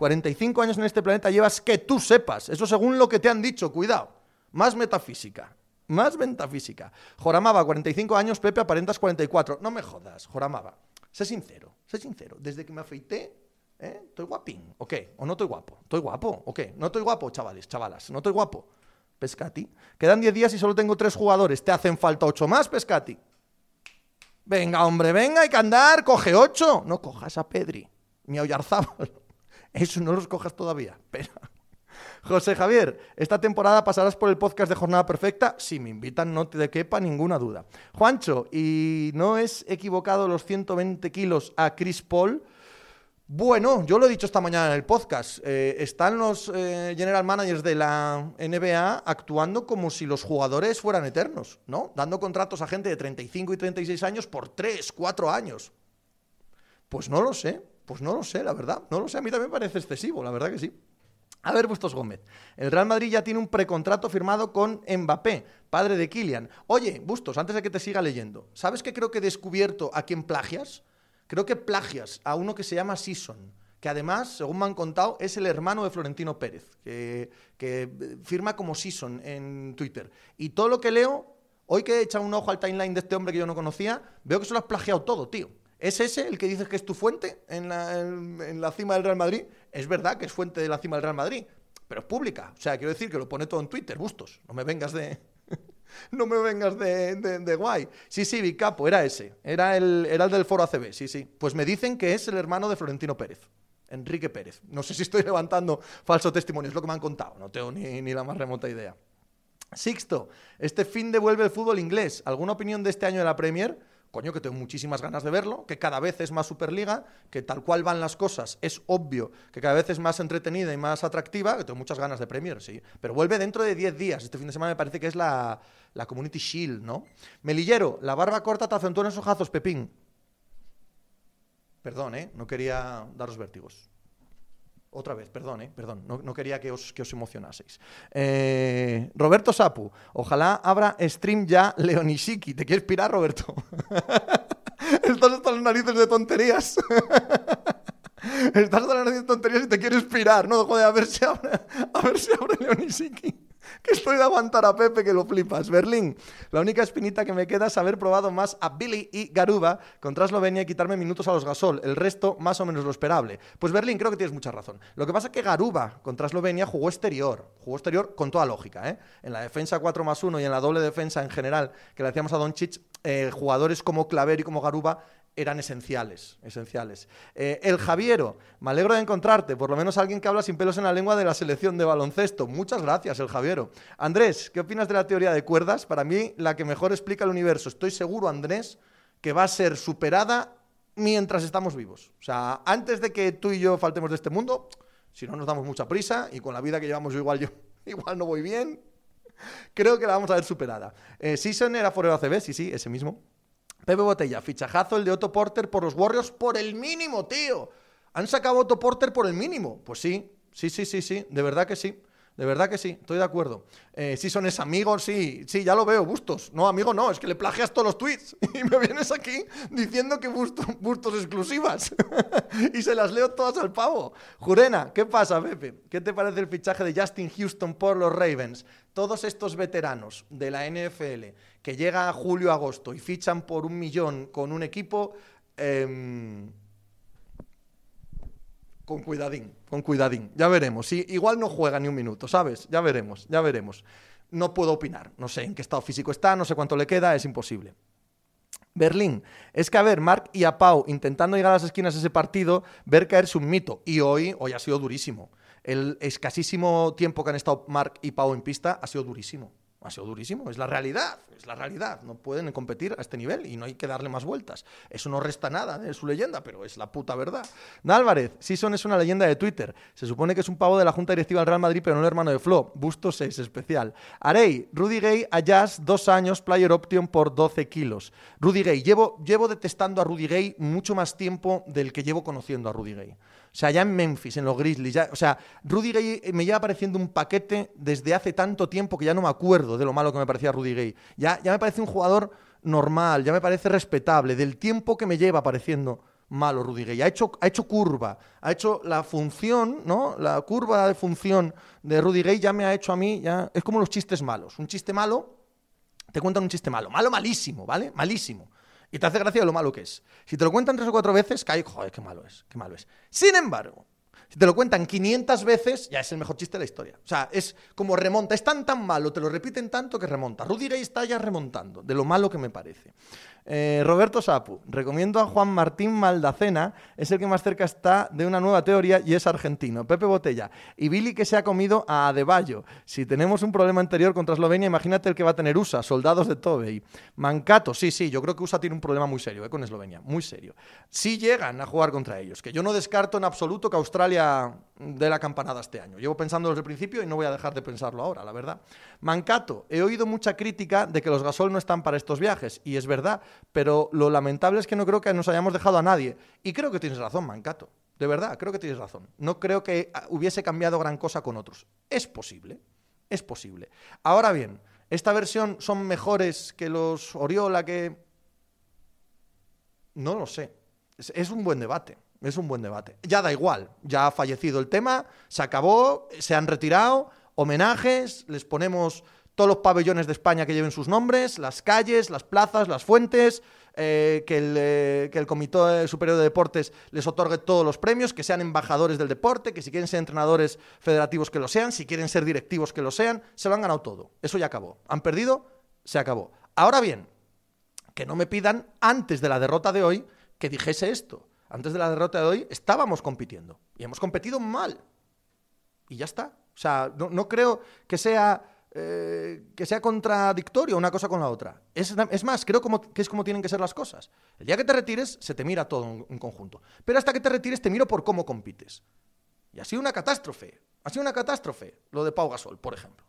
45 años en este planeta llevas que tú sepas. Eso según lo que te han dicho, cuidado. Más metafísica. Más metafísica. Joramaba, 45 años, Pepe, aparentas 44. No me jodas, Joramaba. Sé sincero, sé sincero. Desde que me afeité, ¿eh? ¿Estoy guapín? ¿O qué? ¿O no estoy guapo? ¿Estoy guapo? ¿O? ¿No estoy guapo, chavales, chavalas? ¿No estoy guapo? Pescati. Quedan 10 días y solo tengo 3 jugadores. ¿Te hacen falta 8 más, Pescati? Venga, hombre, venga, hay que andar. Coge 8. No cojas a Pedri. Ni a Oyarzábal. Eso no los cojas todavía. Pero... José Javier, esta temporada pasarás por el podcast de Jornada Perfecta. Si me invitan, no te quepa ninguna duda. Juancho, ¿y no es equivocado los 120 kilos a Chris Paul? Bueno, yo lo he dicho esta mañana en el podcast. Eh, están los eh, general managers de la NBA actuando como si los jugadores fueran eternos, ¿no? Dando contratos a gente de 35 y 36 años por 3, 4 años. Pues no lo sé. Pues no lo sé, la verdad. No lo sé, a mí también me parece excesivo, la verdad que sí. A ver, Bustos Gómez. El Real Madrid ya tiene un precontrato firmado con Mbappé, padre de Kylian. Oye, Bustos, antes de que te siga leyendo, ¿sabes que creo que he descubierto a quién plagias? Creo que plagias a uno que se llama Sison, que además, según me han contado, es el hermano de Florentino Pérez, que, que firma como Sison en Twitter. Y todo lo que leo, hoy que he echado un ojo al timeline de este hombre que yo no conocía, veo que se lo has plagiado todo, tío. ¿Es ese el que dices que es tu fuente en la, cima del Real Madrid? Es verdad que es fuente de la cima del Real Madrid, pero es pública. O sea, quiero decir que lo pone todo en Twitter, bustos. No me vengas de. no me vengas de, guay. Sí, sí, Vicapo, era ese. Era el, era el del foro ACB, sí, sí. Pues me dicen que es el hermano de Florentino Pérez. Enrique Pérez. No sé si estoy levantando falso testimonio, es lo que me han contado. No tengo ni, ni la más remota idea. Sixto, este fin devuelve el fútbol inglés. ¿Alguna opinión de este año de la Premier? Coño, que tengo muchísimas ganas de verlo, que cada vez es más Superliga, que tal cual van las cosas, es obvio que cada vez es más entretenida y más atractiva, que tengo muchas ganas de Premier, sí. Pero vuelve dentro de 10 días. Este fin de semana me parece que es la, la Community Shield, ¿no? Melillero, la barba corta te acentúa en esos ojazos, Pepín. Perdón, ¿eh? No quería daros vértigos. Otra vez, perdón, ¿eh? perdón, no, quería que os, que os emocionaseis. Eh, Roberto Sapu, ojalá abra stream ya Leonisiki. ¿Te quieres pirar, Roberto? Estás hasta las narices de tonterías. Estás hasta las narices de tonterías y te quieres pirar, ¿no? Joder, a ver si abre, a ver si abre Leonisiki que estoy de aguantar a Pepe que lo flipas. Berlín, la única espinita que me queda es haber probado más a Billy y Garuba contra Eslovenia y quitarme minutos a los Gasol. El resto, más o menos lo esperable. Pues Berlín, creo que tienes mucha razón. Lo que pasa es que Garuba contra Eslovenia jugó exterior. Jugó exterior con toda lógica. ¿eh? En la defensa 4 más 1 y en la doble defensa en general que le hacíamos a Doncic, eh, jugadores como Claver y como Garuba eran esenciales, esenciales. Eh, el Javiero, me alegro de encontrarte, por lo menos alguien que habla sin pelos en la lengua de la selección de baloncesto. Muchas gracias, el Javiero. Andrés, ¿qué opinas de la teoría de cuerdas? Para mí, la que mejor explica el universo. Estoy seguro, Andrés, que va a ser superada mientras estamos vivos. O sea, antes de que tú y yo faltemos de este mundo, si no nos damos mucha prisa y con la vida que llevamos igual yo igual no voy bien, creo que la vamos a ver superada. Eh, Season era Forever ACB, sí, sí, ese mismo. Pepe Botella, fichajazo el de Otto Porter por los Warriors por el mínimo, tío. Han sacado a Otto Porter por el mínimo. Pues sí, sí, sí, sí, sí, de verdad que sí. De verdad que sí, estoy de acuerdo. Eh, si son es amigos, sí, sí, ya lo veo, Bustos. No, amigo, no, es que le plagias todos los tweets y me vienes aquí diciendo que Bustos, bustos exclusivas y se las leo todas al pavo. Jurena, ¿qué pasa, Pepe? ¿Qué te parece el fichaje de Justin Houston por los Ravens? Todos estos veteranos de la NFL que llega a julio-agosto y fichan por un millón con un equipo... Em, con cuidadín, con cuidadín. Ya veremos. Si igual no juega ni un minuto, ¿sabes? Ya veremos, ya veremos. No puedo opinar. No sé en qué estado físico está, no sé cuánto le queda, es imposible. Berlín. Es que a ver, Mark y a Pau intentando llegar a las esquinas de ese partido, ver caerse un mito. Y hoy, hoy ha sido durísimo. El escasísimo tiempo que han estado Mark y Pau en pista ha sido durísimo ha sido durísimo, es la realidad, es la realidad. No pueden competir a este nivel y no hay que darle más vueltas. Eso no resta nada de su leyenda, pero es la puta verdad. Álvarez, Sison es una leyenda de Twitter. Se supone que es un pavo de la Junta Directiva del Real Madrid, pero no el hermano de Flo. Busto 6, especial. Arey, Rudy Gay a Jazz, dos años, player option por 12 kilos. Rudy Gay, llevo, llevo detestando a Rudy Gay mucho más tiempo del que llevo conociendo a Rudy Gay. O sea, ya en Memphis, en los Grizzlies, ya, o sea, Rudy Gay eh, me lleva pareciendo un paquete desde hace tanto tiempo que ya no me acuerdo de lo malo que me parecía Rudy Gay. Ya, ya me parece un jugador normal, ya me parece respetable, del tiempo que me lleva pareciendo malo Rudy Gay. Ha hecho, ha hecho curva, ha hecho la función, ¿no? La curva de función de Rudy Gay ya me ha hecho a mí, ya es como los chistes malos. Un chiste malo, te cuentan un chiste malo, malo malísimo, ¿vale? Malísimo y te hace gracia lo malo que es. Si te lo cuentan tres o cuatro veces, cae, joder, qué malo es, qué malo es. Sin embargo, si te lo cuentan 500 veces, ya es el mejor chiste de la historia. O sea, es como remonta, es tan tan malo, te lo repiten tanto que remonta. Rudy Gay está ya remontando, de lo malo que me parece. Eh, Roberto Sapu, recomiendo a Juan Martín Maldacena, es el que más cerca está de una nueva teoría y es argentino. Pepe Botella, y Billy que se ha comido a Adebayo. Si tenemos un problema anterior contra Eslovenia, imagínate el que va a tener USA, soldados de Tobey. Mancato, sí, sí, yo creo que USA tiene un problema muy serio eh, con Eslovenia, muy serio. Si llegan a jugar contra ellos, que yo no descarto en absoluto que Australia dé la campanada este año. Llevo pensando desde el principio y no voy a dejar de pensarlo ahora, la verdad. Mancato, he oído mucha crítica de que los gasol no están para estos viajes, y es verdad, pero lo lamentable es que no creo que nos hayamos dejado a nadie. Y creo que tienes razón, Mancato. De verdad, creo que tienes razón. No creo que ah, hubiese cambiado gran cosa con otros. Es posible, es posible. Ahora bien, ¿esta versión son mejores que los Oriola que... No lo sé. Es, un buen debate. Es un buen debate. Ya da igual. Ya ha fallecido el tema, se acabó, se han retirado, homenajes, les ponemos todos los pabellones de España que lleven sus nombres, las calles, las plazas, las fuentes, eh, que, el, eh, que, el, Comité Superior de Deportes les otorgue todos los premios, que sean embajadores del deporte, que si quieren ser entrenadores federativos que lo sean, si quieren ser directivos que lo sean, se lo han ganado todo. Eso ya acabó. Han perdido, se acabó. Ahora bien, que no me pidan antes de la derrota de hoy que dijese esto. Antes de la derrota de hoy estábamos compitiendo y hemos competido mal. Y ya está. O sea, no creo que sea eh, que sea contradictorio una cosa con la otra. Es, más, creo como, que es como tienen que ser las cosas. El día que te retires, se te mira todo en, conjunto. Pero hasta que te retires, te miro por cómo compites. Y ha sido una catástrofe. Ha sido una catástrofe lo de Pau Gasol, por ejemplo.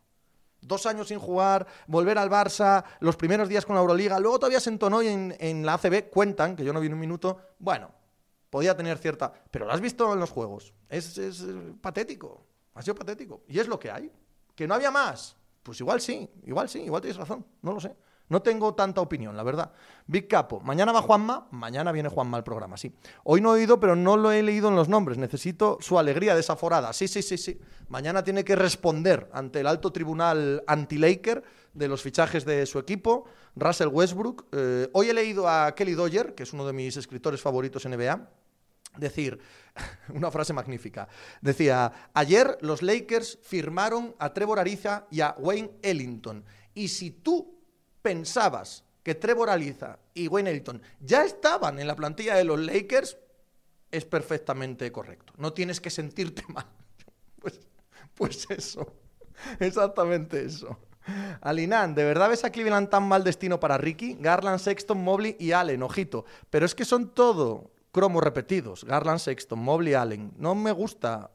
Dos años sin jugar, volver al Barça, los primeros días con la Euroliga, luego todavía se entonó y en, la ACB cuentan, que yo no vi en un minuto, bueno, podía tener cierta... Pero lo has visto en los juegos. Es, es patético. Ha sido patético. Y es lo que hay. Que no había más. Pues igual sí, igual sí, igual tienes razón, no lo sé. No tengo tanta opinión, la verdad. Big Capo, mañana va Juanma, mañana viene Juanma al programa, sí. Hoy no he oído, pero no lo he leído en los nombres. Necesito su alegría desaforada. Sí, sí, sí, sí. Mañana tiene que responder ante el alto tribunal anti-Laker de los fichajes de su equipo, Russell Westbrook. Eh, hoy he leído a Kelly Doyer, que es uno de mis escritores favoritos en NBA decir una frase magnífica. Decía, ayer los Lakers firmaron a Trevor Ariza y a Wayne Ellington. Y si tú pensabas que Trevor Ariza y Wayne Ellington ya estaban en la plantilla de los Lakers, es perfectamente correcto. No tienes que sentirte mal. Pues, pues eso, exactamente eso. Alinan, ¿de verdad ves a Cleveland tan mal destino para Ricky? Garland, Sexton, Mobley y Allen, ojito. Pero es que son todo cromos repetidos. Garland Sexton, Mobley Allen. No me gusta.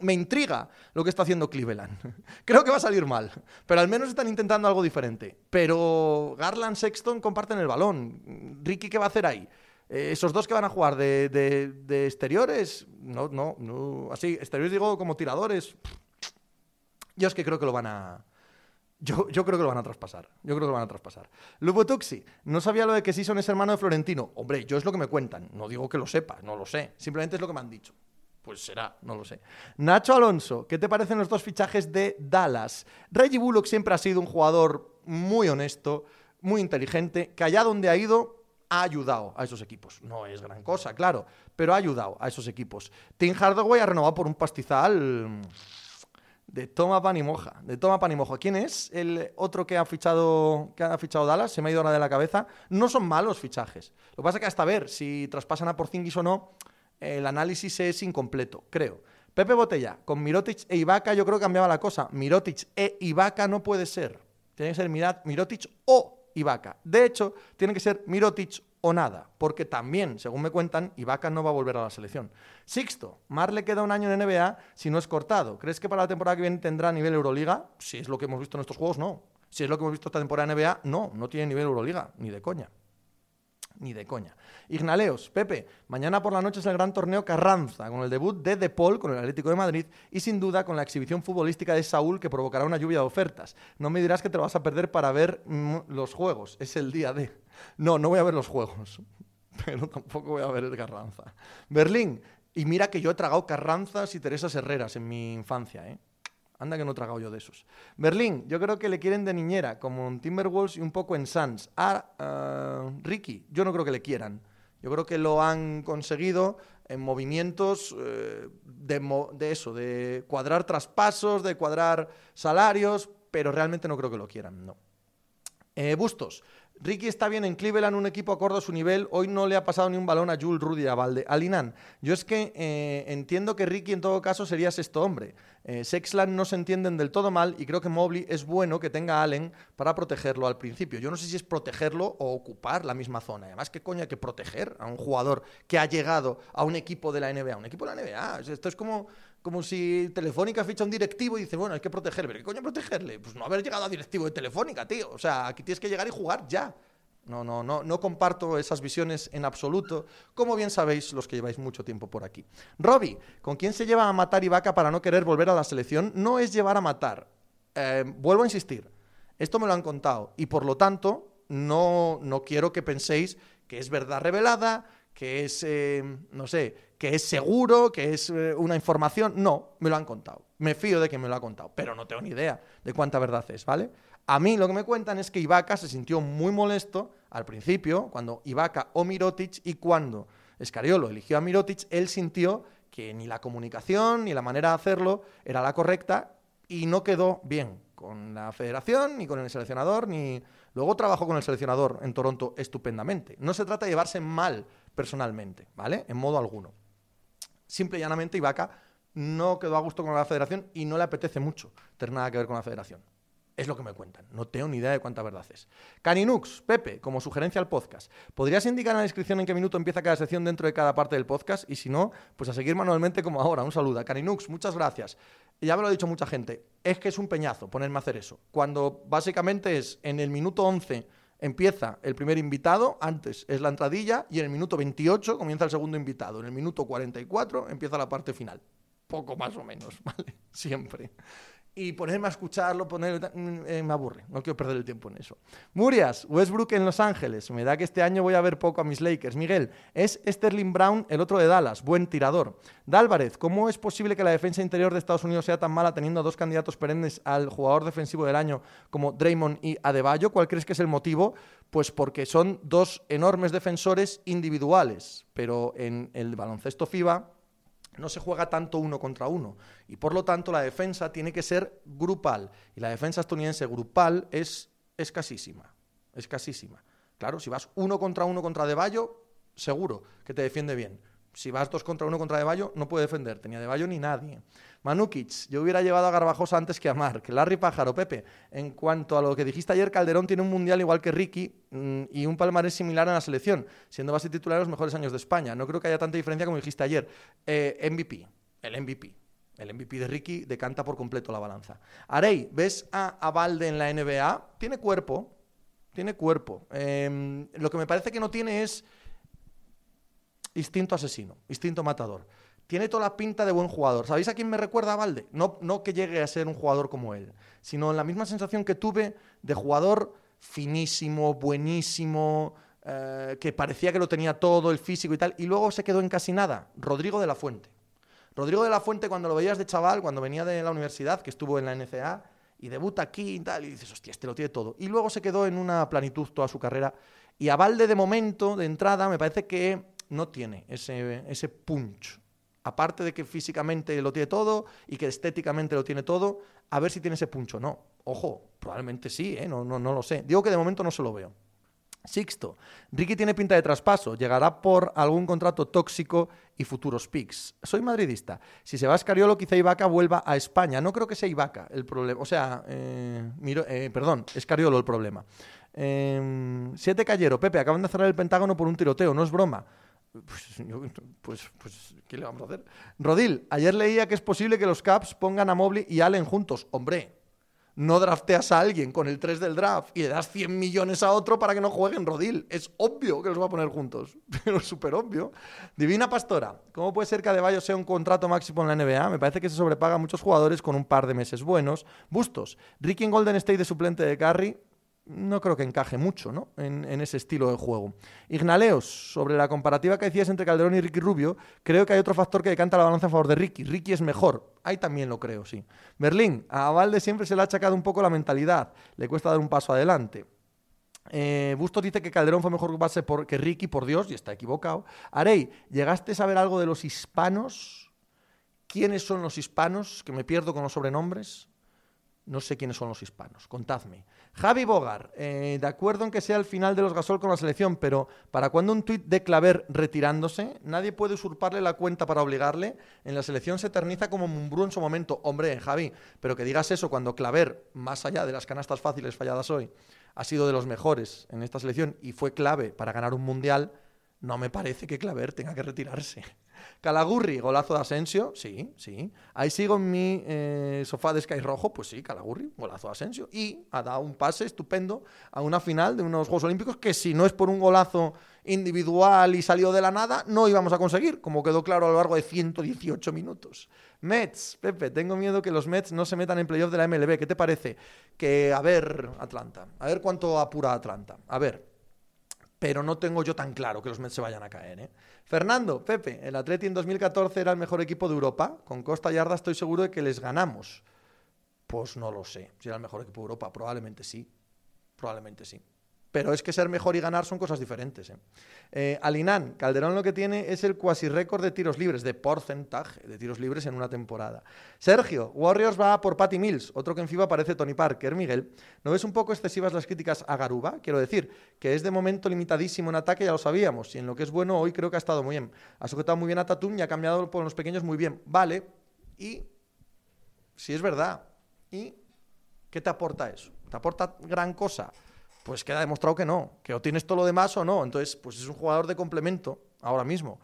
Me intriga lo que está haciendo Cleveland. Creo que va a salir mal, pero al menos están intentando algo diferente. Pero Garland Sexton comparten el balón. Ricky, ¿qué va a hacer ahí? Eh, esos dos que van a jugar de, exteriores, no, no, no, así, exteriores digo como tiradores, Yo es que creo que lo van a... Yo, yo, creo que lo van a traspasar. Yo creo que lo van a traspasar. Lupotuxi, no sabía lo de que Sison es hermano de Florentino. Hombre, yo es lo que me cuentan. No digo que lo sepa, no lo sé. Simplemente es lo que me han dicho. Pues será, no lo sé. Nacho Alonso, ¿qué te parecen los dos fichajes de Dallas? Reggie Bullock siempre ha sido un jugador muy honesto, muy inteligente, que allá donde ha ido ha ayudado a esos equipos. No es gran cosa, claro, pero ha ayudado a esos equipos. Tim Hardaway ha renovado por un pastizal de toma pan y moja, de toma pan y moja. ¿Quién es el otro que ha fichado que ha fichado Dallas? Se me ha ido ahora de la cabeza. No son malos fichajes. Lo que pasa es que hasta ver si traspasan a Porzingis o no, el análisis es incompleto, creo. Pepe Botella, con Mirotic e Ibaka yo creo que cambiaba la cosa. Mirotic e Ibaka no puede ser. Tiene que ser Mirotic o Ibaka. De hecho, tiene que ser Mirotic o nada, porque también, según me cuentan, Ibaka no va a volver a la selección. Sixto, Mar le queda un año en NBA si no es cortado. ¿Crees que para la temporada que viene tendrá nivel Euroliga? Si es lo que hemos visto en estos juegos, no. Si es lo que hemos visto esta temporada en NBA, no, no tiene nivel Euroliga, ni de coña ni de coña. Ignaleos, Pepe, mañana por la noche es el gran torneo Carranza, con el debut de De Paul con el Atlético de Madrid y sin duda con la exhibición futbolística de Saúl que provocará una lluvia de ofertas. No me dirás que te lo vas a perder para ver mm, los juegos, es el día de... No, no voy a ver los juegos, pero tampoco voy a ver el Carranza. Berlín, y mira que yo he tragado Carranzas y Teresas Herreras en mi infancia, ¿eh? Anda que no he tragado yo de esos. Berlín, yo creo que le quieren de niñera, como en Timberwolves y un poco en Suns. A ah, Ricky, yo no creo que le quieran. Yo creo que lo han conseguido en movimientos eh, de, eso, de cuadrar traspasos, de cuadrar salarios, pero realmente no creo que lo quieran, no. Eh, Bustos, Ricky está bien en Cleveland, un equipo acorde a su nivel. Hoy no le ha pasado ni un balón a Jules Rudy a Valde. Alinan, yo es que eh, entiendo que Ricky en todo caso sería sexto hombre. Eh, Sexland no se entienden del todo mal y creo que Mobley es bueno que tenga a Allen para protegerlo al principio. Yo no sé si es protegerlo o ocupar la misma zona. Además, ¿qué coño hay que proteger a un jugador que ha llegado a un equipo de la NBA? Un equipo de la NBA. Esto es como como si Telefónica ficha un directivo y dice, bueno, hay que protegerle. ¿Pero qué coño protegerle? Pues no haber llegado a directivo de Telefónica, tío. O sea, aquí tienes que llegar y jugar ya. No, no, no, no comparto esas visiones en absoluto, como bien sabéis los que lleváis mucho tiempo por aquí. Robbie, ¿con quién se lleva a matar Ibaka para no querer volver a la selección? No es llevar a matar. Eh, vuelvo a insistir, esto me lo han contado y por lo tanto no, no quiero que penséis que es verdad revelada, que es, eh, no sé, que es seguro, que es eh, una información. No, me lo han contado. Me fío de que me lo ha contado, pero no tengo ni idea de cuánta verdad es, ¿vale? A mí lo que me cuentan es que Ibaka se sintió muy molesto al principio, cuando Ibaka o Mirotic, y cuando Escariolo eligió a Mirotic, él sintió que ni la comunicación ni la manera de hacerlo era la correcta y no quedó bien con la federación, ni con el seleccionador, ni... Luego trabajó con el seleccionador en Toronto estupendamente. No se trata de llevarse mal personalmente, ¿vale? En modo alguno. Simple y llanamente Ibaka no quedó a gusto con la federación y no le apetece mucho tener nada que ver con la federación. Es lo que me cuentan. No tengo ni idea de cuánta verdad es. Caninux, Pepe, como sugerencia al podcast. ¿Podrías indicar en la descripción en qué minuto empieza cada sección dentro de cada parte del podcast? Y si no, pues a seguir manualmente como ahora. Un saludo. Caninux, muchas gracias. Ya me lo ha dicho mucha gente. Es que es un peñazo ponerme a hacer eso. Cuando básicamente es en el minuto 11 empieza el primer invitado, antes es la entradilla y en el minuto 28 comienza el segundo invitado. En el minuto 44 empieza la parte final. Poco más o menos, ¿vale? Siempre y ponerme a escucharlo, poner, mm, eh, me aburre, no quiero perder el tiempo en eso. Murias, Westbrook en Los Ángeles, me da que este año voy a ver poco a mis Lakers. Miguel, es Sterling Brown el otro de Dallas, buen tirador. Dálvarez, ¿cómo es posible que la defensa interior de Estados Unidos sea tan mala teniendo a dos candidatos perennes al jugador defensivo del año como Draymond y Adebayo? ¿Cuál crees que es el motivo? Pues porque son dos enormes defensores individuales, pero en el baloncesto FIBA no se juega tanto uno contra uno. Y por lo tanto la defensa tiene que ser grupal. Y la defensa estadounidense grupal es escasísima. Escasísima. Claro, si vas uno contra uno contra De seguro que te defiende bien. Si vas dos contra uno contra De no puede defenderte, ni a De ni nadie. Manukic, yo hubiera llevado a Garbajosa antes que a Mark. Larry Pájaro, Pepe. En cuanto a lo que dijiste ayer, Calderón tiene un mundial igual que Ricky mm, y un palmarés similar en la selección, siendo base titular en los mejores años de España. No creo que haya tanta diferencia como dijiste ayer. Eh, MVP, el MVP. El MVP de Ricky decanta por completo la balanza. Arey, ¿ves a, a Valde en la NBA? Tiene cuerpo, tiene cuerpo. Em, lo que me parece que no tiene es instinto asesino, instinto matador tiene toda la pinta de buen jugador. ¿Sabéis a quién me recuerda a Valde? No, no que llegue a ser un jugador como él, sino la misma sensación que tuve de jugador finísimo, buenísimo, eh, que parecía que lo tenía todo, el físico y tal, y luego se quedó en casi nada. Rodrigo de la Fuente. Rodrigo de la Fuente, cuando lo veías de chaval, cuando venía de la universidad, que estuvo en la NCA, y debuta aquí y tal, y dices, hostia, este lo tiene todo. Y luego se quedó en una planitud toda su carrera. Y a Valde, de momento, de entrada, me parece que no tiene ese, ese punch. Aparte de que físicamente lo tiene todo y que estéticamente lo tiene todo, a ver si tiene ese punch o no. Ojo, probablemente sí, ¿eh? no, no, no lo sé. Digo que de momento no se lo veo. Sixto, Ricky tiene pinta de traspaso, llegará por algún contrato tóxico y futuros picks. Soy madridista. Si se va a Escariolo, quizá Ibaka vuelva a España. No creo que sea Ibaka el problema. O sea, eh, miro, eh, perdón, Escariolo el problema. Eh, siete Cayero, Pepe, acaban de cerrar el Pentágono por un tiroteo, no es broma. Pues, pues, pues, ¿qué le vamos a hacer? Rodil, ayer leía que es posible que los Caps pongan a Mobley y Allen juntos. Hombre, no drafteas a alguien con el 3 del draft y le das 100 millones a otro para que no jueguen Rodil. Es obvio que los va a poner juntos, pero súper obvio. Divina Pastora, ¿cómo puede ser que Adebayo sea un contrato máximo en la NBA? Me parece que se sobrepaga a muchos jugadores con un par de meses buenos. Bustos, Ricky en Golden State de suplente de Curry, no creo que encaje mucho ¿no? en, ese estilo de juego. Ignaleos, sobre la comparativa que decías entre Calderón y Ricky Rubio, creo que hay otro factor que decanta la balanza a favor de Ricky. Ricky es mejor. Ahí también lo creo, sí. Berlín, a Valde siempre se le ha achacado un poco la mentalidad. Le cuesta dar un paso adelante. Eh, Bustos dice que Calderón fue mejor base por, que Ricky, por Dios, y está equivocado. Arey, ¿llegaste a saber algo de los hispanos? ¿Quiénes son los hispanos? Que me pierdo con los sobrenombres. No sé quiénes son los hispanos, contadme. Javi Bogar, eh, de acuerdo en que sea el final de los Gasol con la selección, pero ¿para cuando un tuit de Claver retirándose? Nadie puede usurparle la cuenta para obligarle. En la selección se eterniza como Mumbrú en su momento. Hombre, Javi, pero que digas eso cuando Claver, más allá de las canastas fáciles falladas hoy, ha sido de los mejores en esta selección y fue clave para ganar un mundial, no me parece que Claver tenga que retirarse. Calagurri, golazo de Asensio, sí, sí. Ahí sigo en mi eh, sofá de Sky Rojo, pues sí, Calagurri, golazo de Asensio. Y ha dado un pase estupendo a una final de unos Juegos Olímpicos que si no es por un golazo individual y salió de la nada, no íbamos a conseguir, como quedó claro a lo largo de 118 minutos. Mets, Pepe, tengo miedo que los Mets no se metan en playoff de la MLB. ¿Qué te parece? Que, a ver, Atlanta, a ver cuánto apura Atlanta. A ver, pero no tengo yo tan claro que los Mets se vayan a caer. ¿eh? Fernando, Pepe, el Atleti en 2014 era el mejor equipo de Europa. Con Costa y Arda estoy seguro de que les ganamos. Pues no lo sé. Si era el mejor equipo de Europa, probablemente sí. Probablemente sí. Pero es que ser mejor y ganar son cosas diferentes. ¿eh? Eh, Alinán, Calderón lo que tiene es el cuasi récord de tiros libres, de porcentaje de tiros libres en una temporada. Sergio, Warriors va por Patty Mills, otro que en FIBA parece Tony Parker. Miguel, ¿no ves un poco excesivas las críticas a Garuba? Quiero decir, que es de momento limitadísimo en ataque, ya lo sabíamos, y en lo que es bueno hoy creo que ha estado muy bien. Ha sujetado muy bien a Tatum y ha cambiado por los pequeños muy bien. Vale, y si es verdad, ¿y qué te aporta eso? ¿Te aporta gran cosa? Pues queda demostrado que no, que o tienes todo lo demás o no. Entonces, pues es un jugador de complemento ahora mismo.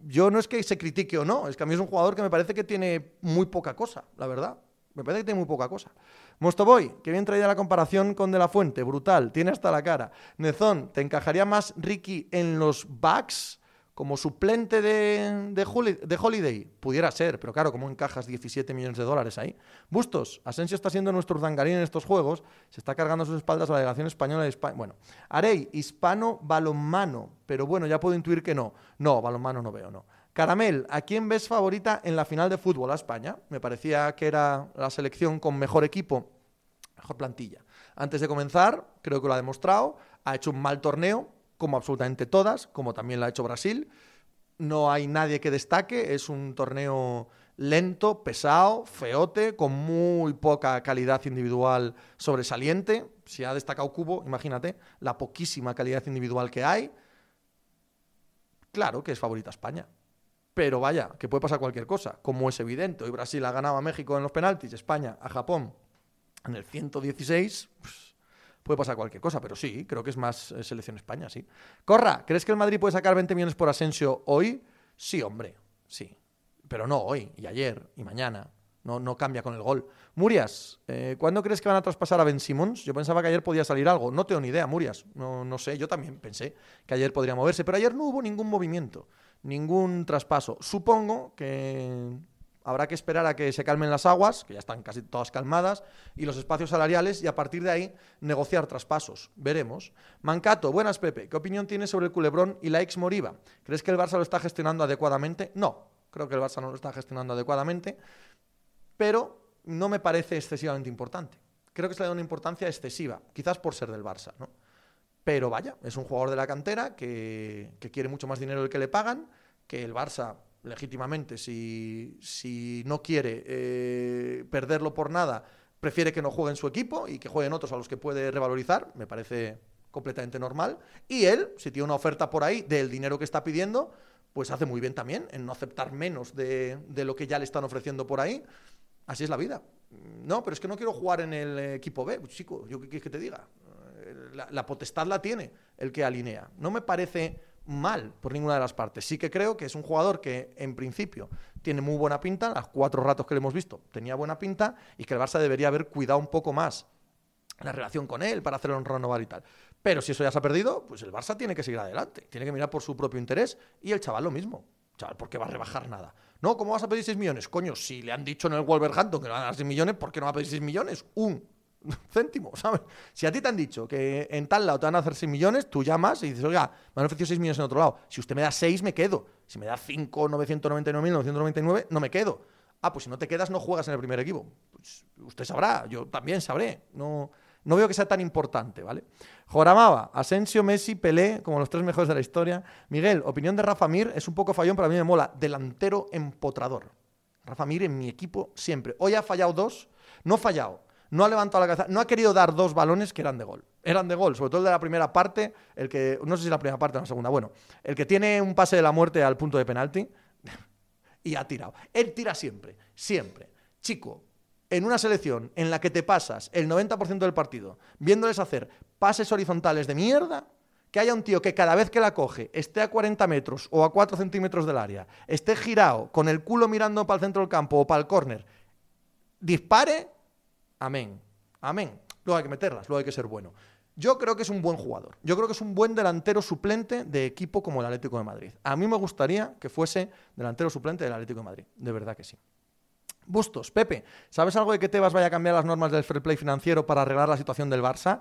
Yo no es que se critique o no, es que a mí es un jugador que me parece que tiene muy poca cosa, la verdad. Me parece que tiene muy poca cosa. Mostoboy, que bien traída la comparación con De La Fuente, brutal, tiene hasta la cara. Nezón, ¿te encajaría más Ricky en los backs? Como suplente de, Holiday, pudiera ser, pero claro, ¿cómo encajas 17 millones de dólares ahí? Bustos, Asensio está siendo nuestro zangarín en estos juegos, se está cargando a sus espaldas a la delegación española de España. Bueno, Arey, hispano balonmano, pero bueno, ya puedo intuir que no. No, balonmano no veo, no. Caramel, ¿a quién ves favorita en la final de fútbol a España? Me parecía que era la selección con mejor equipo, mejor plantilla. Antes de comenzar, creo que lo ha demostrado, ha hecho un mal torneo, como absolutamente todas, como también la ha hecho Brasil. No hay nadie que destaque, es un torneo lento, pesado, feote, con muy poca calidad individual sobresaliente. Si ha destacado Cubo, imagínate la poquísima calidad individual que hay. Claro que es favorita España. Pero vaya, que puede pasar cualquier cosa, como es evidente. Hoy Brasil ha ganado a México en los penaltis, España a Japón en el 116 puede pasar cualquier cosa, pero sí, creo que es más eh, selección España, sí. Corra, ¿crees que el Madrid puede sacar 20 millones por Asensio hoy? Sí, hombre, sí. Pero no hoy, y ayer, y mañana. No, no cambia con el gol. Murias, eh, ¿cuándo crees que van a traspasar a Ben Simmons? Yo pensaba que ayer podía salir algo. No tengo ni idea, Murias. No, no sé, yo también pensé que ayer podría moverse, pero ayer no hubo ningún movimiento. ningún traspaso. Supongo que habrá que esperar a que se calmen las aguas, que ya están casi todas calmadas, y los espacios salariales, y a partir de ahí negociar traspasos. Veremos. Mancato, buenas Pepe. ¿Qué opinión tienes sobre el culebrón y la ex Moriba? ¿Crees que el Barça lo está gestionando adecuadamente? No, creo que el Barça no lo está gestionando adecuadamente, pero no me parece excesivamente importante. Creo que se le da una importancia excesiva, quizás por ser del Barça, ¿no? Pero vaya, es un jugador de la cantera que, que quiere mucho más dinero del que le pagan, que el Barça legítimamente, si, si no quiere eh, perderlo por nada, prefiere que no juegue en su equipo y que jueguen otros a los que puede revalorizar, me parece completamente normal. Y él, si tiene una oferta por ahí del dinero que está pidiendo, pues hace muy bien también en no aceptar menos de, de lo que ya le están ofreciendo por ahí. Así es la vida. No, pero es que no quiero jugar en el equipo B. Chico, ¿yo qué quieres que te diga? La potestad la tiene el que alinea. No me parece mal por ninguna de las partes. Sí que creo que es un jugador que en principio tiene muy buena pinta, las cuatro ratos que le hemos visto tenía buena pinta y que el Barça debería haber cuidado un poco más la relación con él para hacerlo renovar y tal. Pero si eso ya se ha perdido, pues el Barça tiene que seguir adelante, tiene que mirar por su propio interés y el chaval lo mismo. Chaval, ¿por qué va a rebajar nada? No, ¿cómo vas a pedir 6 millones? Coño, si le han dicho en el Wolverhampton que le van a dar 6 millones, ¿por qué no va a pedir 6 millones? Un céntimo, ¿sabes? Si a ti te han dicho que en tal lado te van a hacer 6 millones, tú llamas y dices, oiga, me han ofrecido 6 millones en otro lado. Si usted me da 6, me quedo. Si me da 5, 999.999, no me quedo. Ah, pues si no te quedas, no juegas en el primer equipo. Pues usted sabrá, yo también sabré. No, no veo que sea tan importante, ¿vale? Joramaba, Asensio, Messi, Pelé, como los tres mejores de la historia. Miguel, opinión de Rafa Mir, es un poco fallón, pero a mí me mola. Delantero empotrador. Rafa Mir en mi equipo siempre. Hoy ha fallado dos, no ha fallado no ha levantado la cabeza, no ha querido dar dos balones que eran de gol. Eran de gol, sobre todo el de la primera parte, el que, no sé si la primera parte o la segunda, bueno, el que tiene un pase de la muerte al punto de penalti y ha tirado. Él tira siempre, siempre. Chico, en una selección en la que te pasas el 90% del partido viéndoles hacer pases horizontales de mierda, que haya un tío que cada vez que la coge esté a 40 metros o a 4 centímetros del área, esté girado, con el culo mirando para el centro del campo o para el córner, dispare, Amén. Amén. Luego hay que meterlas, luego hay que ser bueno. Yo creo que es un buen jugador. Yo creo que es un buen delantero suplente de equipo como el Atlético de Madrid. A mí me gustaría que fuese delantero suplente del Atlético de Madrid. De verdad que sí. Bustos, Pepe, ¿sabes algo de que Tebas vaya a cambiar las normas del fair play financiero para arreglar la situación del Barça?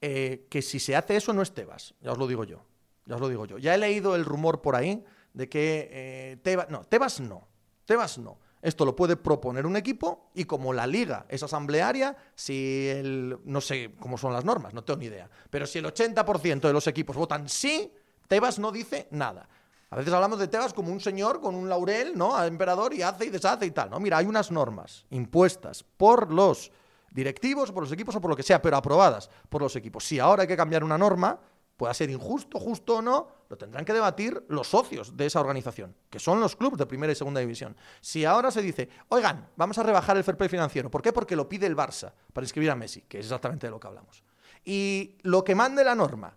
Eh, que si se hace eso no es Tebas, ya os lo digo yo. Ya os lo digo yo. Ya he leído el rumor por ahí de que eh, Tebas. No, Tebas no. Tebas no. Esto lo puede proponer un equipo y como la liga es asamblearia, si el, no sé cómo son las normas, no tengo ni idea, pero si el 80% de los equipos votan sí, Tebas no dice nada. A veces hablamos de Tebas como un señor con un laurel, ¿no? Al emperador y hace y deshace y tal, ¿no? Mira, hay unas normas impuestas por los directivos, por los equipos o por lo que sea, pero aprobadas por los equipos. Si ahora hay que cambiar una norma, pueda ser injusto, justo o no, lo tendrán que debatir los socios de esa organización, que son los clubes de primera y segunda división. Si ahora se dice, oigan, vamos a rebajar el fair play financiero, ¿por qué? Porque lo pide el Barça para inscribir a Messi, que es exactamente de lo que hablamos. Y lo que mande la norma,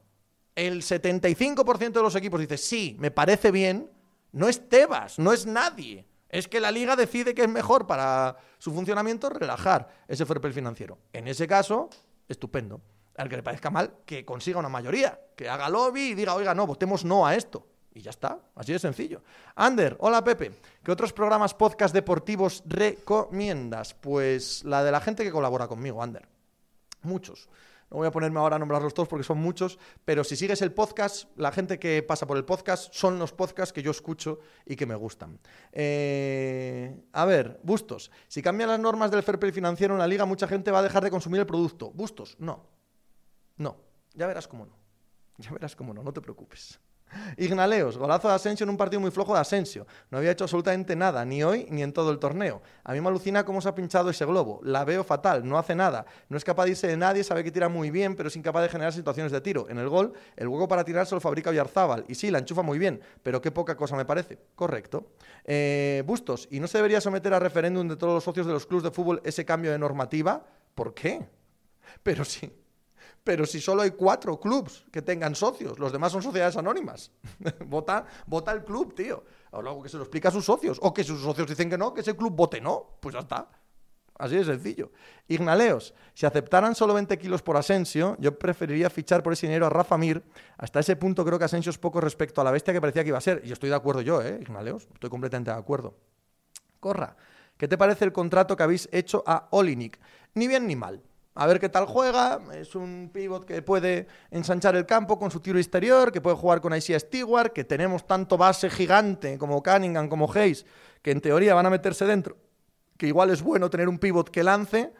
el 75% de los equipos dice, sí, me parece bien, no es Tebas, no es nadie. Es que la liga decide que es mejor para su funcionamiento relajar ese fair play financiero. En ese caso, estupendo al que le parezca mal, que consiga una mayoría, que haga lobby y diga, oiga, no, votemos no a esto. Y ya está, así de sencillo. Ander, hola Pepe, ¿qué otros programas podcast deportivos recomiendas? Pues la de la gente que colabora conmigo, Ander. Muchos. No voy a ponerme ahora a nombrarlos todos porque son muchos, pero si sigues el podcast, la gente que pasa por el podcast son los podcasts que yo escucho y que me gustan. Eh, a ver, Bustos. Si cambian las normas del fair play financiero en la liga, mucha gente va a dejar de consumir el producto. Bustos, no. No, ya verás cómo no. Ya verás cómo no, no te preocupes. Ignaleos, golazo de Asensio en un partido muy flojo de Asensio. No había hecho absolutamente nada, ni hoy ni en todo el torneo. A mí me alucina cómo se ha pinchado ese globo. La veo fatal, no hace nada. No es capaz de irse de nadie, sabe que tira muy bien, pero es incapaz de generar situaciones de tiro. En el gol, el hueco para tirar se lo fabrica Oyarzábal. Y sí, la enchufa muy bien, pero qué poca cosa me parece. Correcto. Eh, Bustos, ¿y no se debería someter a referéndum de todos los socios de los clubes de fútbol ese cambio de normativa? ¿Por qué? Pero sí. Pero si solo hay cuatro clubs que tengan socios, los demás son sociedades anónimas. vota, el club, tío. O luego que se lo explica a sus socios. O que sus socios dicen que no, que ese club vote no. Pues ya está. Así de sencillo. Ignaleos, si aceptaran solo 20 kilos por Asensio, yo preferiría fichar por ese dinero a Rafa Mir. Hasta ese punto creo que Asensio es poco respecto a la bestia que parecía que iba a ser. Y estoy de acuerdo yo, ¿eh? Ignaleos, estoy completamente de acuerdo. Corra, ¿qué te parece el contrato que habéis hecho a Olinik? Ni bien ni mal. A ver qué tal juega. Es un pivot que puede ensanchar el campo con su tiro exterior, que puede jugar con Isaiah Stewart, que tenemos tanto base gigante como Cunningham, como Hayes, que en teoría van a meterse dentro que igual es bueno tener un pivot que lance,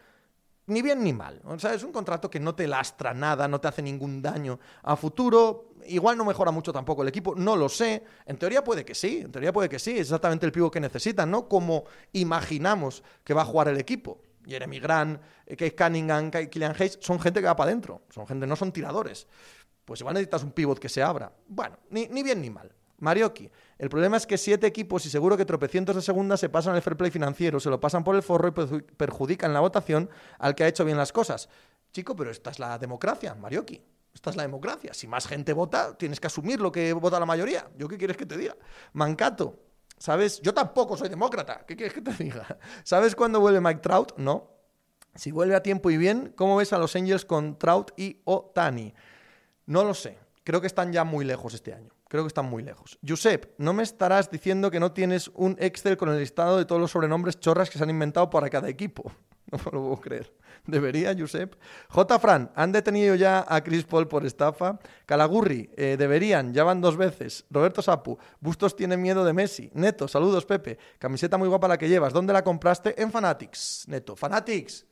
ni bien ni mal. O es un contrato que no te lastra nada, no te hace ningún daño a futuro. Igual no mejora mucho tampoco el equipo, no lo sé. En teoría puede que sí, en teoría puede que sí. Es exactamente el pivot que necesitan, ¿no? Como imaginamos que va a jugar el equipo. Jeremy Grant, Kate Cunningham, Killian Hayes, son gente que va para adentro. Son gente, no son tiradores. Pues igual necesitas un pivot que se abra. Bueno, ni, ni bien ni mal. Marioki. El problema es que siete equipos y seguro que tropecientos de segunda se pasan el fair play financiero, se lo pasan por el forro y perjudican la votación al que ha hecho bien las cosas. Chico, pero esta es la democracia, Marioki. Esta es la democracia. Si más gente vota, tienes que asumir lo que vota la mayoría. ¿Yo qué quieres que te diga? Mancato. ¿Sabes? Yo tampoco soy demócrata. ¿Qué quieres que te diga? ¿Sabes cuándo vuelve Mike Trout? No. Si vuelve a tiempo y bien, ¿cómo ves a los Angels con Trout y Otani? No lo sé. Creo que están ya muy lejos este año. Creo que están muy lejos. Josep, no me estarás diciendo que no tienes un Excel con el listado de todos los sobrenombres chorras que se han inventado para cada equipo. No me lo puedo creer. ¿Debería, Josep? J. Fran, ¿han detenido ya a Chris Paul por estafa? Calagurri, eh, deberían, ya van dos veces. Roberto Sapu, Bustos tiene miedo de Messi. Neto, saludos, Pepe. Camiseta muy guapa la que llevas. ¿Dónde la compraste? En Fanatics. Neto, Fanatics.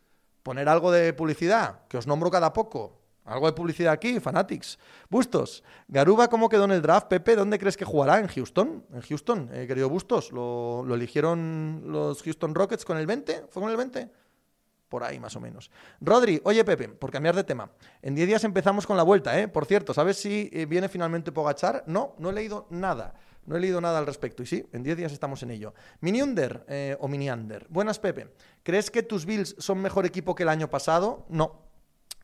Poner algo de publicidad, que os nombro cada poco. Algo de publicidad aquí, Fanatics. Bustos. Garuba, ¿cómo quedó en el draft? Pepe, ¿dónde crees que jugará? ¿En Houston? En Houston, eh, querido Bustos. ¿Lo, ¿Lo, eligieron los Houston Rockets con el 20? ¿Fue con el 20? Por ahí, más o menos. Rodri, oye Pepe, por cambiar de tema. En 10 días empezamos con la vuelta, ¿eh? Por cierto, ¿sabes si eh, viene finalmente Pogachar? No, no he leído nada. No he leído nada al respecto. Y sí, en 10 días estamos en ello. Miniunder eh, o Miniander. Buenas, Pepe. ¿Crees que tus Bills son mejor equipo que el año pasado? No.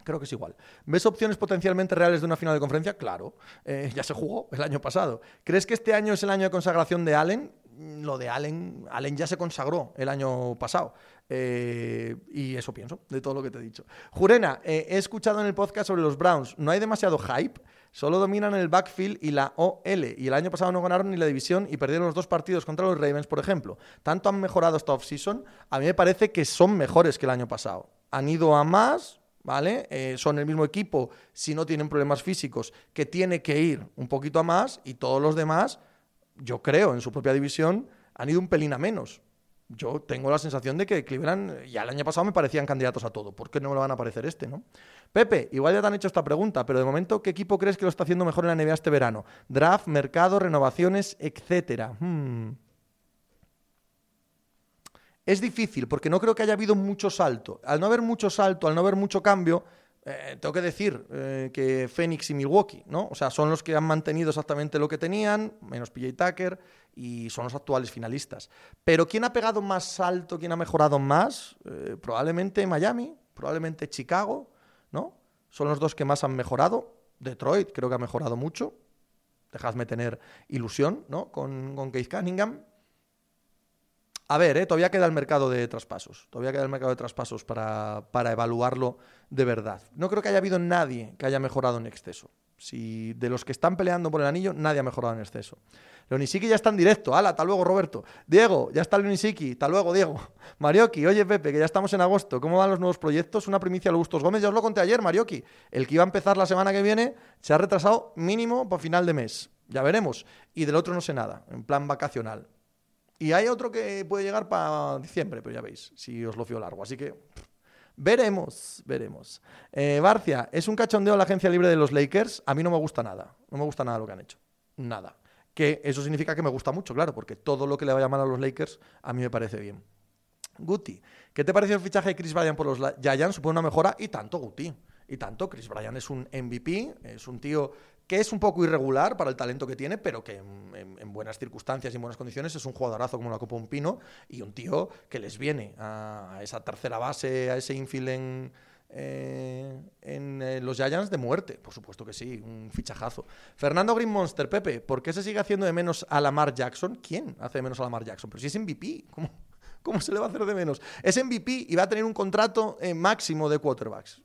Creo que es igual. ¿Ves opciones potencialmente reales de una final de conferencia? Claro, eh, ya se jugó el año pasado. ¿Crees que este año es el año de consagración de Allen? Mm, lo de Allen, Allen ya se consagró el año pasado. Eh, y eso pienso, de todo lo que te he dicho. Jurena, eh, he escuchado en el podcast sobre los Browns. No hay demasiado hype. Solo dominan el backfield y la OL. Y el año pasado no ganaron ni la división y perdieron los dos partidos contra los Ravens, por ejemplo. Tanto han mejorado esta offseason. A mí me parece que son mejores que el año pasado. Han ido a más, ¿vale? Eh, son el mismo equipo si no tienen problemas físicos, que tiene que ir un poquito a más y todos los demás, yo creo, en su propia división, han ido un pelín a menos. Yo tengo la sensación de que Cleveland, ya el año pasado me parecían candidatos a todo. ¿Por qué no me lo van a parecer este, no? Pepe, igual ya te han hecho esta pregunta, pero de momento, ¿qué equipo crees que lo está haciendo mejor en la NBA este verano? Draft, mercado, renovaciones, etcétera. Hmm. Es difícil porque no creo que haya habido mucho salto. Al no haber mucho salto, al no haber mucho cambio, eh, tengo que decir eh, que Phoenix y Milwaukee, ¿no? O sea, son los que han mantenido exactamente lo que tenían, menos PJ Tucker, y son los actuales finalistas. Pero ¿quién ha pegado más salto, quién ha mejorado más? Eh, probablemente Miami, probablemente Chicago, ¿no? Son los dos que más han mejorado. Detroit creo que ha mejorado mucho. Dejadme tener ilusión, ¿no? Con, con Case Cunningham. A ver, ¿eh? todavía queda el mercado de traspasos. Todavía queda el mercado de traspasos para, para, evaluarlo de verdad. No creo que haya habido nadie que haya mejorado en exceso. Si de los que están peleando por el anillo, nadie ha mejorado en exceso. Leonisiki ya está en directo. ¡Hala! Hasta luego, Roberto. Diego, ya está Leonisiki. Hasta luego, Diego. Marioki, oye, Pepe, que ya estamos en agosto. ¿Cómo van los nuevos proyectos? Una primicia a Gustos Gómez. Ya os lo conté ayer, Marioki. El que iba a empezar la semana que viene se ha retrasado mínimo para final de mes. Ya veremos. Y del otro no sé nada, en plan vacacional. Y hay otro que puede llegar para diciembre, pero ya veis, si os lo fío largo. Así que veremos, veremos. Eh, Barcia, ¿es un cachondeo la agencia libre de los Lakers? A mí no me gusta nada. No me gusta nada lo que han hecho. Nada. Que eso significa que me gusta mucho, claro, porque todo lo que le vaya mal a los Lakers a mí me parece bien. Guti, ¿qué te pareció el fichaje de Chris Bryan por los Giants? Supone una mejora y tanto, Guti. Y tanto, Chris Bryan es un MVP, es un tío que es un poco irregular para el talento que tiene, pero que en, buenas circunstancias y en buenas condiciones es un jugadorazo como la Copa Un Pino y un tío que les viene a, esa tercera base, a ese infield en, eh, eh, los Giants de muerte. Por supuesto que sí, un fichajazo. Fernando Green Monster, Pepe, ¿por qué se sigue haciendo de menos a Lamar Jackson? ¿Quién hace de menos a Lamar Jackson? Pero si es MVP, ¿cómo? ¿Cómo se le va a hacer de menos? Es MVP y va a tener un contrato eh, máximo de quarterbacks.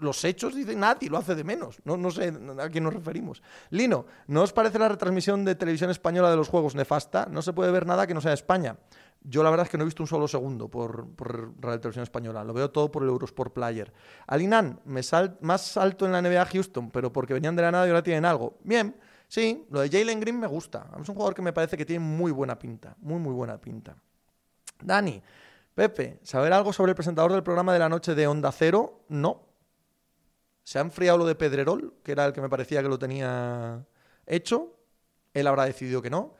Los hechos dicen nadie lo hace de menos. No, no sé a quién nos referimos. Lino, ¿no os parece la retransmisión de televisión española de los juegos nefasta? No se puede ver nada que no sea España. Yo la verdad es que no he visto un solo segundo por, por Radio Televisión Española. Lo veo todo por el Eurosport Player. Alinan, me sal, más alto en la NBA Houston, pero porque venían de la nada y ahora tienen algo. Bien, sí, lo de Jalen Green me gusta. Es un jugador que me parece que tiene muy buena pinta. Muy, muy buena pinta. Dani, Pepe, ¿saber algo sobre el presentador del programa de la noche de Onda Cero? No. ¿Se ha enfriado lo de Pedrerol, que era el que me parecía que lo tenía hecho? Él habrá decidido que no.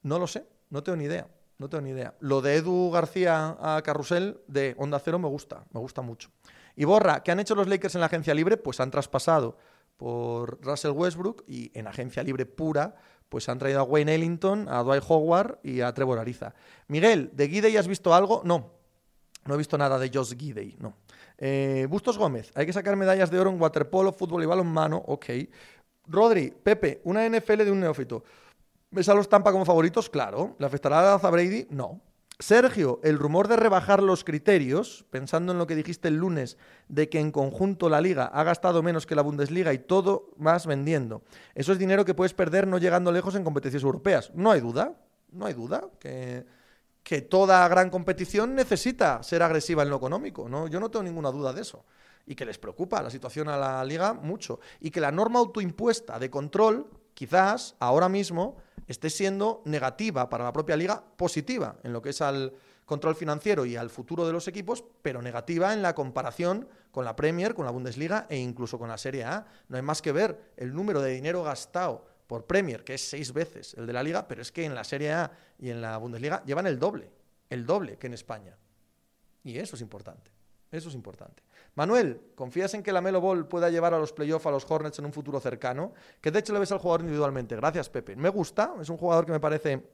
No lo sé, no tengo ni idea. No tengo ni idea. Lo de Edu García a Carrusel de Onda Cero me gusta, me gusta mucho. Y Borra, ¿qué han hecho los Lakers en la agencia libre? Pues han traspasado por Russell Westbrook y en agencia libre pura, pues han traído a Wayne Ellington, a Dwight Howard y a Trevor Ariza. Miguel, ¿de Gidey has visto algo? No. No he visto nada de Josh Gidey, no. Eh, Bustos Gómez, hay que sacar medallas de oro en waterpolo, fútbol y balonmano, ok. Rodri, Pepe, una NFL de un neófito. ¿Ves a los Tampa como favoritos? Claro. ¿Le afectará a Brady? No. Sergio, el rumor de rebajar los criterios, pensando en lo que dijiste el lunes, de que en conjunto la liga ha gastado menos que la Bundesliga y todo más vendiendo. Eso es dinero que puedes perder no llegando lejos en competiciones europeas. No hay duda, no hay duda que, que toda gran competición necesita ser agresiva en lo económico. ¿no? Yo no tengo ninguna duda de eso. Y que les preocupa la situación a la liga mucho. Y que la norma autoimpuesta de control, quizás ahora mismo esté siendo negativa para la propia liga, positiva en lo que es al control financiero y al futuro de los equipos, pero negativa en la comparación con la Premier, con la Bundesliga e incluso con la Serie A. No hay más que ver el número de dinero gastado por Premier, que es seis veces el de la liga, pero es que en la Serie A y en la Bundesliga llevan el doble, el doble que en España. Y eso es importante, eso es importante. Manuel, ¿confías en que la Melo Ball pueda llevar a los playoffs a los Hornets en un futuro cercano? Que de hecho le ves al jugador individualmente. Gracias, Pepe. Me gusta, es un jugador que me parece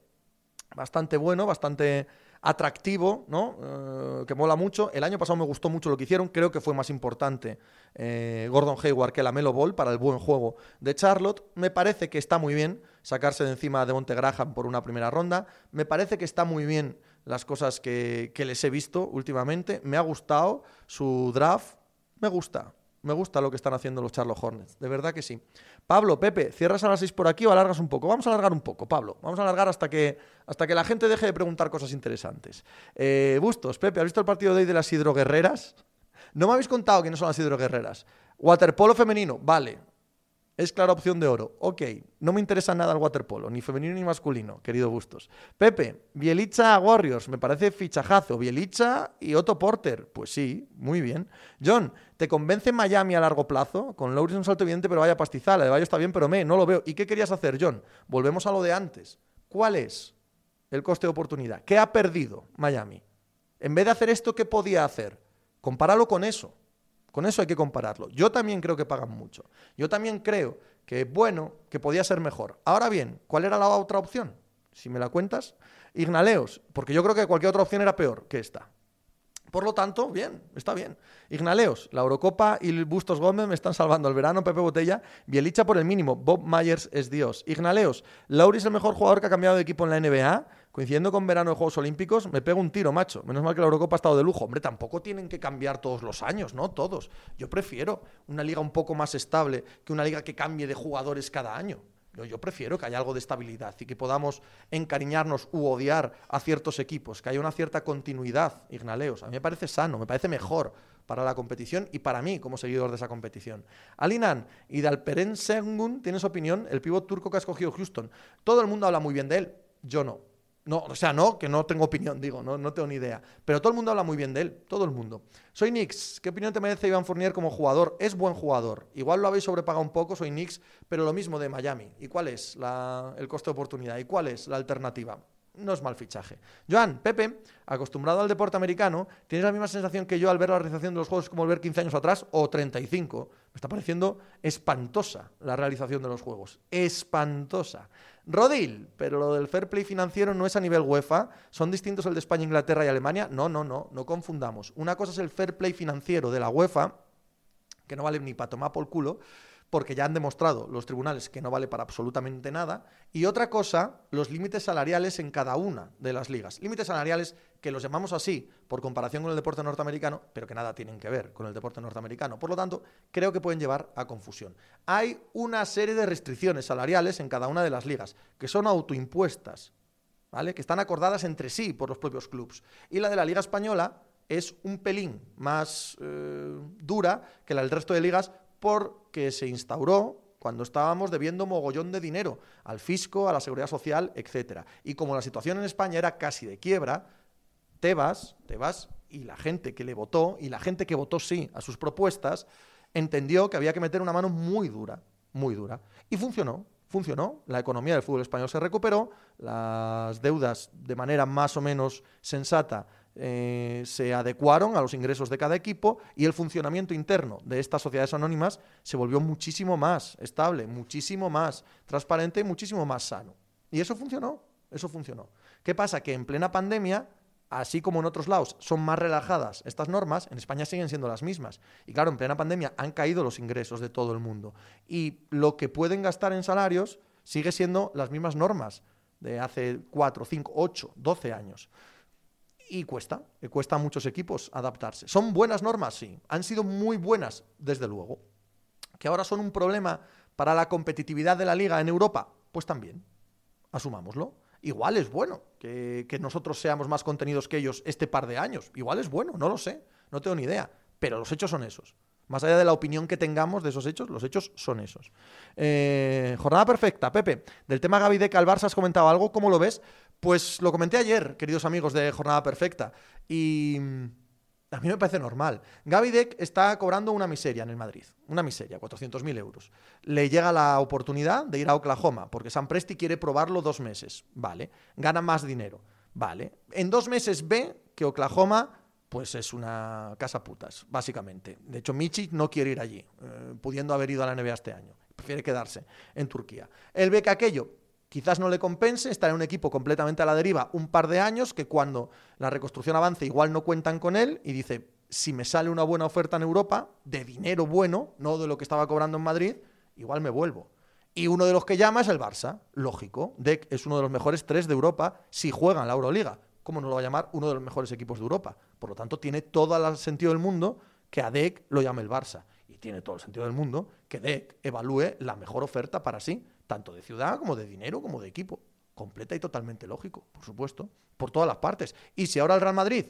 bastante bueno, bastante atractivo, ¿no? Eh, que mola mucho. El año pasado me gustó mucho lo que hicieron. Creo que fue más importante eh, Gordon Hayward que la Melo Ball para el buen juego de Charlotte. Me parece que está muy bien sacarse de encima de Monte Graham por una primera ronda. Me parece que está muy bien las cosas que, les he visto últimamente. Me ha gustado su draft. Me gusta. Me gusta lo que están haciendo los Charlotte Hornets. De verdad que sí. Pablo, Pepe, ¿cierras a las 6 por aquí o alargas un poco? Vamos a alargar un poco, Pablo. Vamos a alargar hasta que, hasta que la gente deje de preguntar cosas interesantes. Eh, Bustos, Pepe, ¿has visto el partido de hoy de las hidroguerreras? No me habéis contado quiénes son las hidroguerreras. Waterpolo femenino, vale. Es clara opción de oro. Ok, no me interesa nada el waterpolo, ni femenino ni masculino, querido Bustos. Pepe, Bielicha Warriors, me parece fichajazo. Bielicha y Otto Porter, pues sí, muy bien. John, ¿te convence Miami a largo plazo? Con Lowry es un salto evidente, pero vaya pastizal. de Bayo está bien, pero me, no lo veo. ¿Y qué querías hacer, John? Volvemos a lo de antes. ¿Cuál es el coste de oportunidad? ¿Qué ha perdido Miami? En vez de hacer esto, ¿qué podía hacer? Compáralo con eso. Con eso hay que compararlo. Yo también creo que pagan mucho. Yo también creo que, bueno, que podía ser mejor. Ahora bien, ¿cuál era la otra opción? Si me la cuentas. Ignaleos, porque yo creo que cualquier otra opción era peor que esta. Por lo tanto, bien, está bien. Ignaleos, la Eurocopa y Bustos Gómez me están salvando el verano, Pepe Botella, Bielicha por el mínimo, Bob Myers es Dios. Ignaleos, Lauri es el mejor jugador que ha cambiado de equipo en la NBA, coincidiendo con verano de Juegos Olímpicos, me pego un tiro, macho. Menos mal que la Eurocopa ha estado de lujo. Hombre, tampoco tienen que cambiar todos los años, ¿no? Todos. Yo prefiero una liga un poco más estable que una liga que cambie de jugadores cada año. Yo, prefiero que haya algo de estabilidad y que podamos encariñarnos u odiar a ciertos equipos, que haya una cierta continuidad, Ignaleos. A mí me parece sano, me parece mejor para la competición y para mí como seguidor de esa competición. Alinan y Dalperen Sengun, ¿tienes opinión? El pívot turco que ha escogido Houston. Todo el mundo habla muy bien de él, yo no. No, o sea, no, que no tengo opinión, digo, no, no tengo ni idea. Pero todo el mundo habla muy bien de él, todo el mundo. Soy Nix, ¿qué opinión te merece Iván Fournier como jugador? Es buen jugador. Igual lo habéis sobrepagado un poco, soy Nix, pero lo mismo de Miami. ¿Y cuál es el coste de oportunidad? ¿Y cuál es la alternativa? No es mal fichaje. Joan, Pepe, acostumbrado al deporte americano, ¿tienes la misma sensación que yo al ver la realización de los juegos como ver 15 años atrás o 35? Me está pareciendo espantosa la realización de los juegos. Espantosa. Rodil, pero lo del fair play financiero no es a nivel UEFA, son distintos el de España, Inglaterra y Alemania. No, no, no, no confundamos. Una cosa es el fair play financiero de la UEFA, que no vale ni para tomar por culo, porque ya han demostrado los tribunales que no vale para absolutamente nada. Y otra cosa, los límites salariales en cada una de las ligas. Límites salariales que los llamamos así por comparación con el deporte norteamericano, pero que nada tienen que ver con el deporte norteamericano. Por lo tanto, creo que pueden llevar a confusión. Hay una serie de restricciones salariales en cada una de las ligas, que son autoimpuestas, ¿vale? que están acordadas entre sí por los propios clubes. Y la de la Liga Española es un pelín más eh, dura que la del resto de ligas porque se instauró cuando estábamos debiendo mogollón de dinero al fisco, a la seguridad social, etcétera. Y como la situación en España era casi de quiebra, Tebas, Tebas y la gente que le votó, y la gente que votó sí a sus propuestas, entendió que había que meter una mano muy dura, muy dura. Y funcionó, funcionó. La economía del fútbol español se recuperó, las deudas de manera más o menos sensata eh, se adecuaron a los ingresos de cada equipo y el funcionamiento interno de estas sociedades anónimas se volvió muchísimo más estable, muchísimo más transparente y muchísimo más sano. Y eso funcionó, eso funcionó. ¿Qué pasa? Que en plena pandemia, así como en otros lados son más relajadas estas normas, en España siguen siendo las mismas. Y claro, en plena pandemia han caído los ingresos de todo el mundo. Y lo que pueden gastar en salarios sigue siendo las mismas normas de hace 4, 5, 8, 12 años. Y cuesta, cuesta a muchos equipos adaptarse. ¿Son buenas normas? Sí. Han sido muy buenas, desde luego. ¿Que ahora son un problema para la competitividad de la liga en Europa? Pues también. Asumámoslo. Igual es bueno que, que nosotros seamos más contenidos que ellos este par de años. Igual es bueno, no lo sé. No tengo ni idea. Pero los hechos son esos. Más allá de la opinión que tengamos de esos hechos, los hechos son esos. Eh, jornada perfecta, Pepe. Del tema Gaby Deca al Barça has comentado algo, ¿cómo lo ves? Pues lo comenté ayer, queridos amigos de Jornada Perfecta, y a mí me parece normal. Gaby Deck está cobrando una miseria en el Madrid, una miseria, 400.000 euros. Le llega la oportunidad de ir a Oklahoma, porque San Presti quiere probarlo dos meses, vale. Gana más dinero, vale. En dos meses ve que Oklahoma pues es una casa putas, básicamente. De hecho, Michi no quiere ir allí, eh, pudiendo haber ido a la NBA este año. Prefiere quedarse en Turquía. Él ve que aquello quizás no le compense estar en un equipo completamente a la deriva un par de años que cuando la reconstrucción avance igual no cuentan con él y dice, si me sale una buena oferta en Europa, de dinero bueno, no de lo que estaba cobrando en Madrid, igual me vuelvo. Y uno de los que llama es el Barça, lógico. Deck es uno de los mejores tres de Europa si juega en la Euroliga. ¿Cómo no lo va a llamar uno de los mejores equipos de Europa? Por lo tanto, tiene todo el sentido del mundo que a Deck lo llame el Barça. Y tiene todo el sentido del mundo que Deck evalúe la mejor oferta para sí tanto de ciudad como de dinero como de equipo. Completa y totalmente lógico, por supuesto, por todas las partes. Y si ahora el Real Madrid,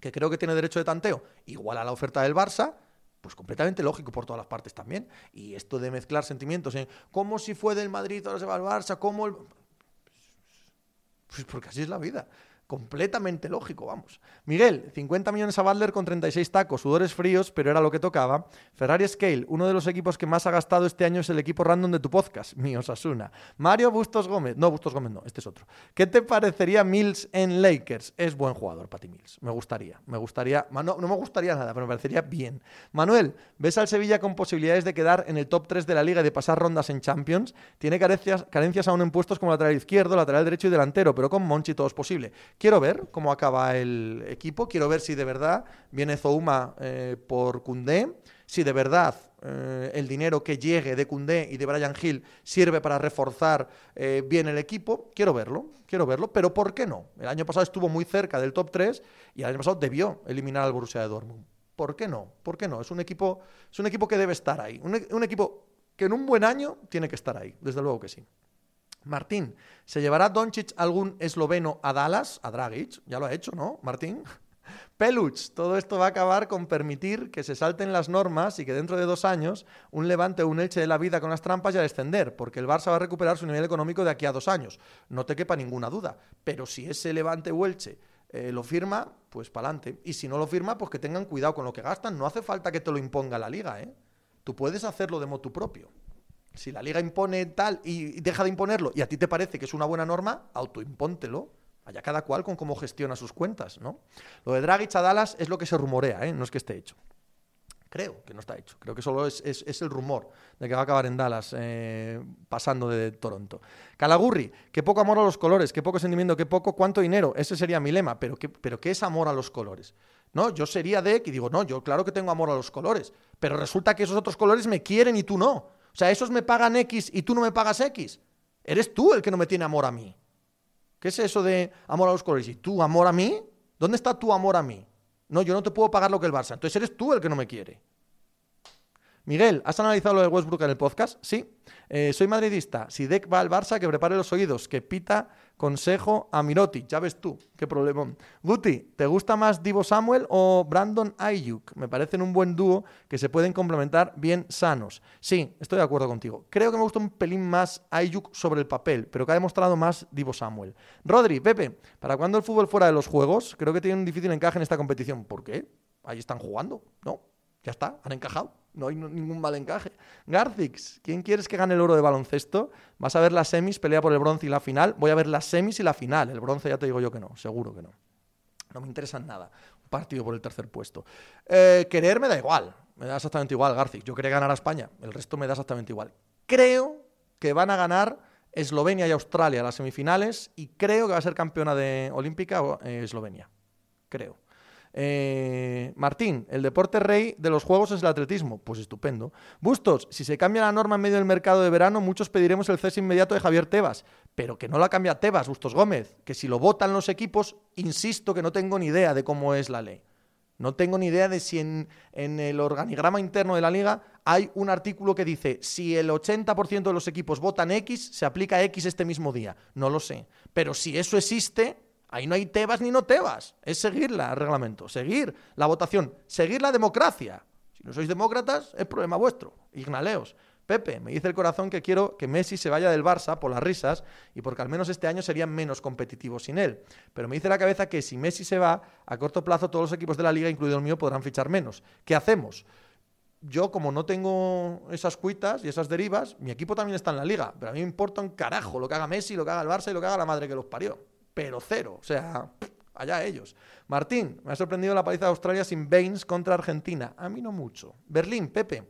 que creo que tiene derecho de tanteo, igual a la oferta del Barça, pues completamente lógico por todas las partes también. Y esto de mezclar sentimientos en cómo si fue del Madrid, ahora se va al Barça, cómo el... Pues porque así es la vida completamente lógico, vamos. Miguel, 50 millones a Butler con 36 tacos, sudores fríos, pero era lo que tocaba. Ferrari Scale, uno de los equipos que más ha gastado este año es el equipo random de tu podcast, mío Sasuna. Mario Bustos Gómez, no, Bustos Gómez no, este es otro. ¿Qué te parecería Mills en Lakers? Es buen jugador, Patty Mills, me gustaría, me gustaría, no, no me gustaría nada, pero me parecería bien. Manuel, ¿ves al Sevilla con posibilidades de quedar en el top 3 de la liga y de pasar rondas en Champions? Tiene carencias, carencias aún en puestos como lateral izquierdo, lateral derecho y delantero, pero con Monchi todo es posible. Quiero ver cómo acaba el equipo, quiero ver si de verdad viene Zouma eh, por Cundé, si de verdad eh, el dinero que llegue de Cundé y de Brian Hill sirve para reforzar eh, bien el equipo, quiero verlo, quiero verlo, pero ¿por qué no? El año pasado estuvo muy cerca del top 3 y el año pasado debió eliminar al Borussia de Dortmund. ¿Por qué no? ¿Por qué no? Es un equipo, es un equipo que debe estar ahí, un equipo que en un buen año tiene que estar ahí, desde luego que sí. Martín, ¿se llevará Doncic algún esloveno a Dallas, a Dragic? Ya lo ha hecho, ¿no, Martín? Peluch, todo esto va a acabar con permitir que se salten las normas y que dentro de dos años un levante o un elche de la vida con las trampas ya descender, porque el Barça va a recuperar su nivel económico de aquí a dos años. No te quepa ninguna duda. Pero si ese levante o elche eh, lo firma, pues para adelante. Y si no lo firma, pues que tengan cuidado con lo que gastan. No hace falta que te lo imponga la liga, ¿eh? Tú puedes hacerlo de motu propio. Si la liga impone tal y deja de imponerlo y a ti te parece que es una buena norma, autoimpóntelo. Allá cada cual con cómo gestiona sus cuentas, ¿no? Lo de Dragic a Dallas es lo que se rumorea, ¿eh? No es que esté hecho. Creo que no está hecho. Creo que solo es, el rumor de que va a acabar en Dallas eh, pasando de Toronto. Calagurri, qué poco amor a los colores, qué poco sentimiento, qué poco, cuánto dinero. Ese sería mi lema. Pero qué, pero ¿qué es amor a los colores? No, yo sería Deck y digo, no, yo claro que tengo amor a los colores, pero resulta que esos otros colores me quieren y tú no. O sea, esos me pagan X y tú no me pagas X. Eres tú el que no me tiene amor a mí. ¿Qué es eso de amor a los colores? ¿Y tú amor a mí? ¿Dónde está tu amor a mí? No, yo no te puedo pagar lo que el Barça. Entonces eres tú el que no me quiere. Miguel, ¿has analizado lo de Westbrook en el podcast? Sí. Eh, soy madridista. Si Deck va al Barça, que prepare los oídos, que pita consejo a Miroti. Ya ves tú, qué problemón. Guti, ¿te gusta más Divo Samuel o Brandon Ayuk? Me parecen un buen dúo que se pueden complementar bien sanos. Sí, estoy de acuerdo contigo. Creo que me gusta un pelín más Ayuk sobre el papel, pero que ha demostrado más Divo Samuel. Rodri, Pepe, ¿para cuándo el fútbol fuera de los juegos? Creo que tiene un difícil encaje en esta competición. ¿Por qué? Ahí están jugando, ¿no? Ya está, han encajado. No hay ningún mal encaje. Garcix, ¿quién quieres que gane el oro de baloncesto? Vas a ver las semis, pelea por el bronce y la final. Voy a ver las semis y la final. El bronce ya te digo yo que no, seguro que no. No me interesa nada. Un partido por el tercer puesto. Eh, querer me da igual. Me da exactamente igual, Garcix. Yo quería ganar a España. El resto me da exactamente igual. Creo que van a ganar Eslovenia y Australia las semifinales y creo que va a ser campeona de olímpica eh, Eslovenia. Creo. Eh, Martín, el deporte rey de los juegos es el atletismo. Pues estupendo. Bustos, si se cambia la norma en medio del mercado de verano, muchos pediremos el cese inmediato de Javier Tebas. Pero que no la cambia Tebas, Bustos Gómez. Que si lo votan los equipos, insisto que no tengo ni idea de cómo es la ley. No tengo ni idea de si en, en el organigrama interno de la liga hay un artículo que dice si el 80% de los equipos votan X, se aplica X este mismo día. No lo sé. Pero si eso existe, Ahí no hay tebas ni no tebas. Es seguir el reglamento, seguir la votación, seguir la democracia. Si no sois demócratas, es problema vuestro. Ignaleos. Pepe, me dice el corazón que quiero que Messi se vaya del Barça por las risas y porque al menos este año serían menos competitivos sin él. Pero me dice la cabeza que si Messi se va, a corto plazo todos los equipos de la liga, incluido el mío, podrán fichar menos. ¿Qué hacemos? Yo, como no tengo esas cuitas y esas derivas, mi equipo también está en la liga. Pero a mí me importa un carajo lo que haga Messi, lo que haga el Barça y lo que haga la madre que los parió pero cero. O sea, allá ellos. Martín, me ha sorprendido la paliza de Australia sin Baines contra Argentina. A mí no mucho. Berlín, Pepe.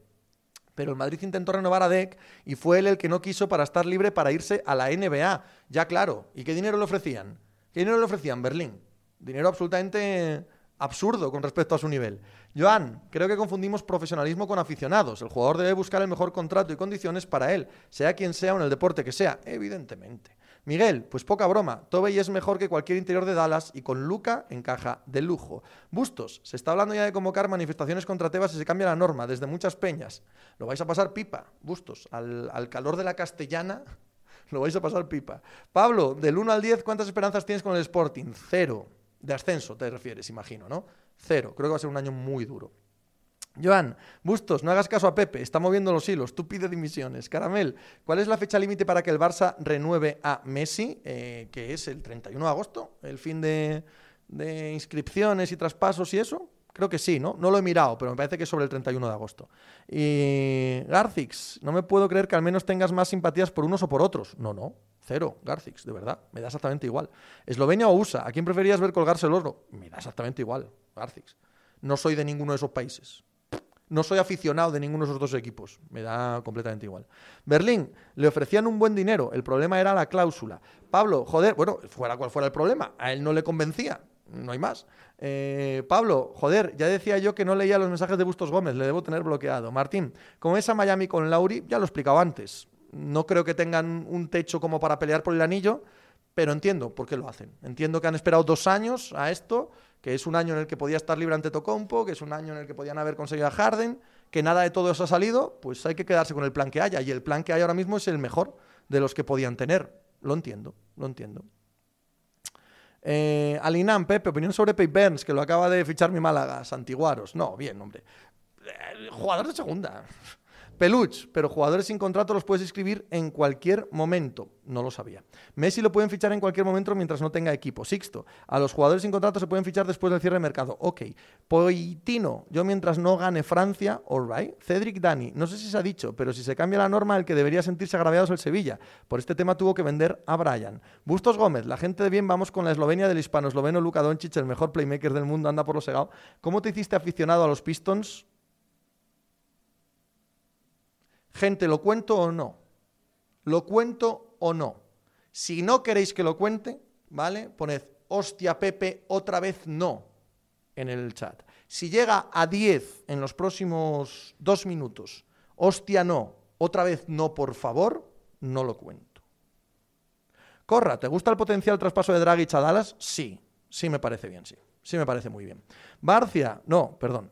Pero el Madrid intentó renovar a Deck y fue él el que no quiso para estar libre para irse a la NBA. Ya claro. ¿Y qué dinero le ofrecían? ¿Qué dinero le ofrecían, Berlín? Dinero absolutamente absurdo con respecto a su nivel. Joan, creo que confundimos profesionalismo con aficionados. El jugador debe buscar el mejor contrato y condiciones para él, sea quien sea o en el deporte que sea, evidentemente. Miguel, pues poca broma. Tobey es mejor que cualquier interior de Dallas y con Luca encaja de lujo. Bustos, se está hablando ya de convocar manifestaciones contra Tebas y se cambia la norma desde muchas peñas. Lo vais a pasar pipa, Bustos. Al, al calor de la castellana lo vais a pasar pipa. Pablo, del 1 al 10, ¿cuántas esperanzas tienes con el Sporting? Cero. De ascenso te refieres, imagino, ¿no? Cero. Creo que va a ser un año muy duro. Joan, Bustos, no hagas caso a Pepe, está moviendo los hilos, tú pide dimisiones. Caramel, ¿cuál es la fecha límite para que el Barça renueve a Messi? Eh, que es el 31 de agosto, el fin de, inscripciones y traspasos y eso. Creo que sí, ¿no? No lo he mirado, pero me parece que es sobre el 31 de agosto. Y Garcix, no me puedo creer que al menos tengas más simpatías por unos o por otros. No, no, cero, Garcix, de verdad, me da exactamente igual. ¿Eslovenia o USA? ¿A quién preferías ver colgarse el oro? Me da exactamente igual, Garcix. No soy de ninguno de esos países. No soy aficionado de ninguno de esos dos equipos. Me da completamente igual. Berlín, le ofrecían un buen dinero. El problema era la cláusula. Pablo, joder, bueno, fuera cual fuera el problema. A él no le convencía. No hay más. Eh, Pablo, joder, ya decía yo que no leía los mensajes de Bustos Gómez. Le debo tener bloqueado. Martín, como es a Miami con Lauri, ya lo he explicado antes. No creo que tengan un techo como para pelear por el anillo, pero entiendo por qué lo hacen. Entiendo que han esperado dos años a esto que es un año en el que podía estar libre ante Tocompo, que es un año en el que podían haber conseguido a Harden, que nada de todo eso ha salido, pues hay que quedarse con el plan que haya. Y el plan que hay ahora mismo es el mejor de los que podían tener. Lo entiendo, lo entiendo. Eh, Alinam, Pepe, opinión sobre Pay Burns, que lo acaba de fichar mi Málaga, Santiguaros. No, bien, hombre. Eh, jugador de segunda. Peluch, pero jugadores sin contrato los puedes inscribir en cualquier momento. No lo sabía. Messi lo pueden fichar en cualquier momento mientras no tenga equipo. Sixto, a los jugadores sin contrato se pueden fichar después del cierre de mercado. Ok. Poitino, yo mientras no gane Francia, alright. Cedric Dani, no sé si se ha dicho, pero si se cambia la norma, el que debería sentirse agraviado es el Sevilla. Por este tema tuvo que vender a Brian. Bustos Gómez, la gente de bien, vamos con la Eslovenia del hispano esloveno Luka Doncic, el mejor playmaker del mundo, anda por lo segado. ¿Cómo te hiciste aficionado a los Pistons? Gente, ¿lo cuento o no? ¿Lo cuento o no? Si no queréis que lo cuente, ¿vale? Poned, hostia, Pepe, otra vez no. en el chat. Si llega a 10 en los próximos dos minutos, hostia no, otra vez no, por favor, no lo cuento. Corra, ¿te gusta el potencial traspaso de Draghi a Dallas? Sí, sí me parece bien, sí. Sí me parece muy bien. Barcia, no, perdón.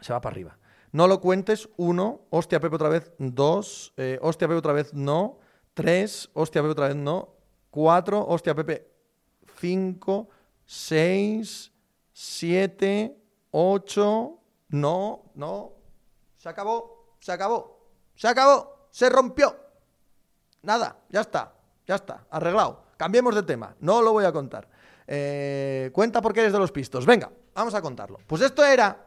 Se va para arriba. No lo cuentes, uno, hostia Pepe otra vez, dos, eh, hostia Pepe otra vez, no, tres, hostia Pepe otra vez, no, cuatro, hostia Pepe, cinco, seis, siete, ocho, no, no, se acabó, se acabó, se acabó, se rompió. Nada, ya está, ya está, arreglado. Cambiemos de tema, no lo voy a contar. Eh, cuenta por qué eres de los pistos. Venga, vamos a contarlo. Pues esto era...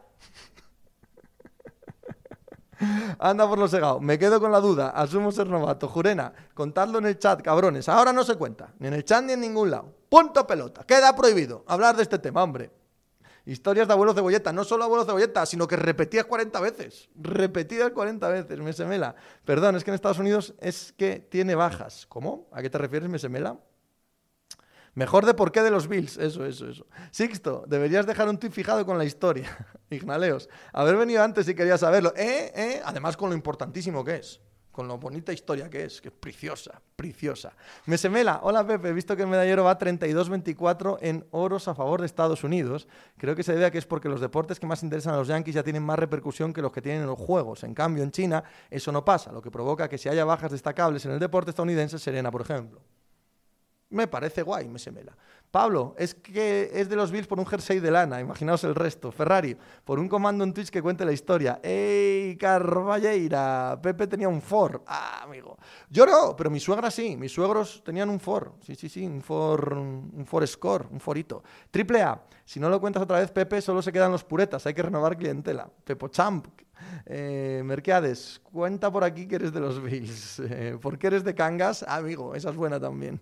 Anda por lo segado. Me quedo con la duda. Asumo ser novato. Jurena, contadlo en el chat, cabrones. Ahora no se cuenta. Ni en el chat ni en ningún lado. Punto pelota. Queda prohibido hablar de este tema, hombre. Historias de abuelo cebolleta. No solo abuelo cebolleta, sino que repetidas 40 veces. Repetidas 40 veces, me semela. Perdón, es que en Estados Unidos es que tiene bajas. ¿Cómo? ¿A qué te refieres, me semela? Mejor de por qué de los Bills. Eso, eso, eso. Sixto, deberías dejar un tweet fijado con la historia. Ignaleos, haber venido antes si querías saberlo. ¿Eh? ¿Eh? Además, con lo importantísimo que es. Con lo bonita historia que es, que es preciosa, preciosa. Mesemela, hola Pepe, he visto que el medallero va 32-24 en oros a favor de Estados Unidos. Creo que se debe a que es porque los deportes que más interesan a los Yankees ya tienen más repercusión que los que tienen en los juegos. En cambio, en China eso no pasa, lo que provoca que si haya bajas destacables en el deporte estadounidense, Serena, por ejemplo. Me parece guay, me semela. Pablo, es que es de los Bills por un jersey de lana, imaginaos el resto. Ferrari, por un comando en Twitch que cuente la historia. ¡Ey, Carballeira! Pepe tenía un Ford. Ah, amigo. Yo no, pero mi suegra sí. Mis suegros tenían un Ford. Sí, sí, sí, un Ford, un Ford Score, un Forito. Triple A. Si no lo cuentas otra vez, Pepe, solo se quedan los puretas. Hay que renovar clientela. Pepo Champ. Eh, cuenta por aquí que eres de los Bills. Eh, ¿Por qué eres de Cangas? Ah, amigo, esa es buena también.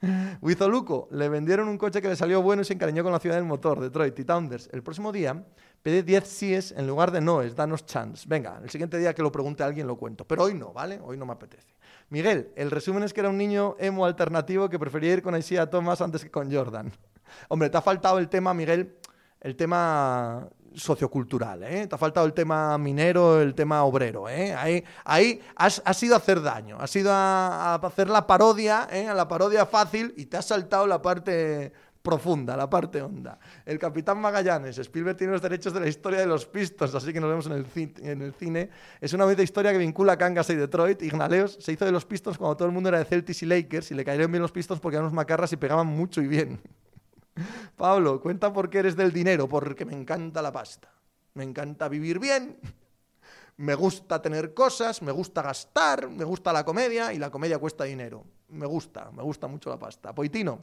Wizoluco, le vendieron un coche que le salió bueno y se encariñó con la ciudad del motor, Detroit y Tounders. El próximo día pide 10 síes en lugar de noes, danos chance. Venga, el siguiente día que lo pregunte a alguien lo cuento, pero hoy no, ¿vale? Hoy no me apetece. Miguel, el resumen es que era un niño emo alternativo que prefería ir con Isaiah Thomas antes que con Jordan. Hombre, te ha faltado el tema, Miguel, el tema sociocultural, ¿eh? Te ha faltado el tema minero, el tema obrero, ¿eh? Ahí, ahí has, has ido a hacer daño, has ido a, hacer la parodia, ¿eh? A la parodia fácil y te has saltado la parte profunda, la parte honda. El Capitán Magallanes, Spielberg tiene los derechos de la historia de los pistos, así que nos vemos en el, en el cine. Es una bonita historia que vincula a Kangas y Detroit. Ignaleos se hizo de los pistos cuando todo el mundo era de Celtics y Lakers y le cayeron bien los pistos porque eran unos macarras y pegaban mucho y bien. Pablo, cuenta por qué eres del dinero, porque me encanta la pasta. Me encanta vivir bien, me gusta tener cosas, me gusta gastar, me gusta la comedia y la comedia cuesta dinero. Me gusta, me gusta mucho la pasta. Poitino,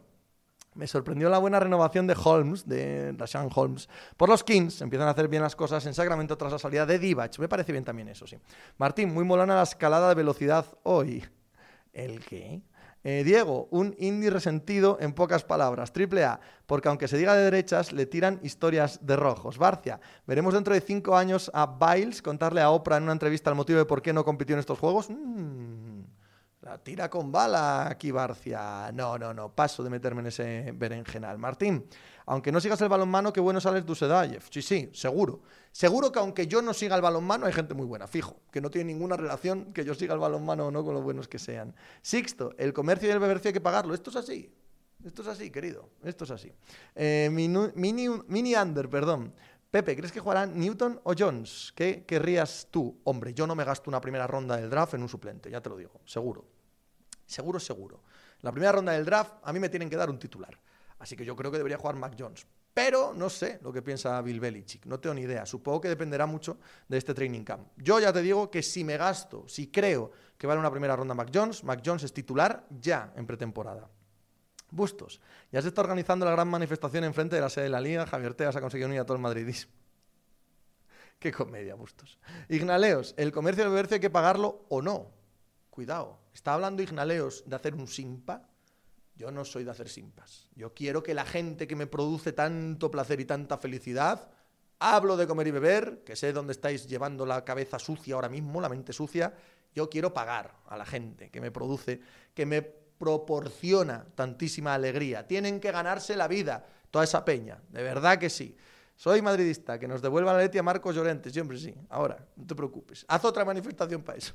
me sorprendió la buena renovación de Holmes, de Rashan Holmes. Por los Kings empiezan a hacer bien las cosas en Sacramento tras la salida de Divac. Me parece bien también eso, sí. Martín, muy molona la escalada de velocidad hoy. ¿El qué? Eh, Diego, un indie resentido en pocas palabras. Triple A, porque aunque se diga de derechas, le tiran historias de rojos. Barcia, veremos dentro de cinco años a Biles contarle a Oprah en una entrevista el motivo de por qué no compitió en estos juegos. Mm, la tira con bala aquí, Barcia. No, no, no, paso de meterme en ese berenjenal. Martín, aunque no sigas el balonmano, qué bueno sales Dusedayev. Sí, sí, seguro. Seguro que aunque yo no siga el balonmano, hay gente muy buena, fijo, que no tiene ninguna relación que yo siga el balonmano o no con los buenos que sean. Sixto, el comercio y el bebercio hay que pagarlo. Esto es así. Esto es así, querido. Esto es así. Eh, mini under, perdón. Pepe, ¿crees que jugarán Newton o Jones? ¿Qué querrías tú? Hombre, yo no me gasto una primera ronda del draft en un suplente, ya te lo digo, seguro. Seguro, seguro. La primera ronda del draft a mí me tienen que dar un titular. Así que yo creo que debería jugar Mac Jones. Pero no sé lo que piensa Bill Belichick, no tengo ni idea. Supongo que dependerá mucho de este training camp. Yo ya te digo que si me gasto, si creo que vale una primera ronda Mac Jones, Mac Jones es titular ya en pretemporada. Bustos. Ya se está organizando la gran manifestación en frente de la sede de la Liga. Javier Teas ha conseguido unir a todo el madridismo. Qué comedia, Bustos. Ignaleos, el comercio del comercio hay que pagarlo o no. Cuidado. ¿Está hablando Ignaleos de hacer un simpa? Yo no soy de hacer simpas. Yo quiero que la gente que me produce tanto placer y tanta felicidad, hablo de comer y beber, que sé dónde estáis llevando la cabeza sucia ahora mismo, la mente sucia, yo quiero pagar a la gente que me produce, que me proporciona tantísima alegría. Tienen que ganarse la vida, toda esa peña, de verdad que sí. Soy madridista, que nos devuelva la Leti a Marcos Llorente. Siempre sí. Ahora, no te preocupes. Haz otra manifestación para eso.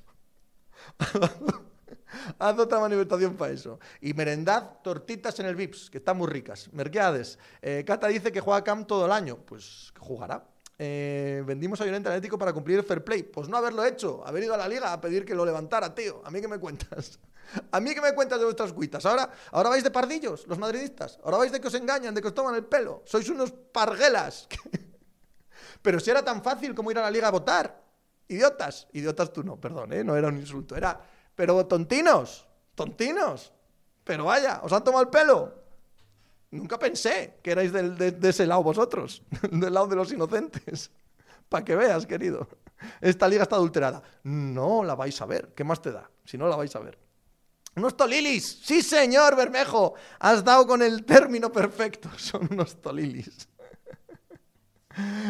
Haz otra manifestación para eso. Y merendad tortitas en el VIPS, que están muy ricas. Merqueades. Eh, Cata dice que juega Camp todo el año. Pues jugará. Eh, vendimos a Llorente Atlético para cumplir el fair play. Pues no haberlo hecho, haber ido a la liga a pedir que lo levantara, tío. ¿A mí qué me cuentas? ¿A mí qué me cuentas de vuestras cuitas? ¿Ahora, ahora vais de pardillos, los madridistas. Ahora vais de que os engañan, de que os toman el pelo. Sois unos parguelas. Pero si era tan fácil como ir a la liga a votar. Idiotas. Idiotas tú no, perdón, ¿eh? no era un insulto. Era, pero tontinos, tontinos. Pero vaya, os han tomado el pelo. Nunca pensé que erais de, ese lado vosotros, del lado de los inocentes. Para que veas, querido. Esta liga está adulterada. No la vais a ver. ¿Qué más te da? Si no la vais a ver. Unos tolilis. Sí, señor Bermejo. Has dado con el término perfecto. Son unos tolilis.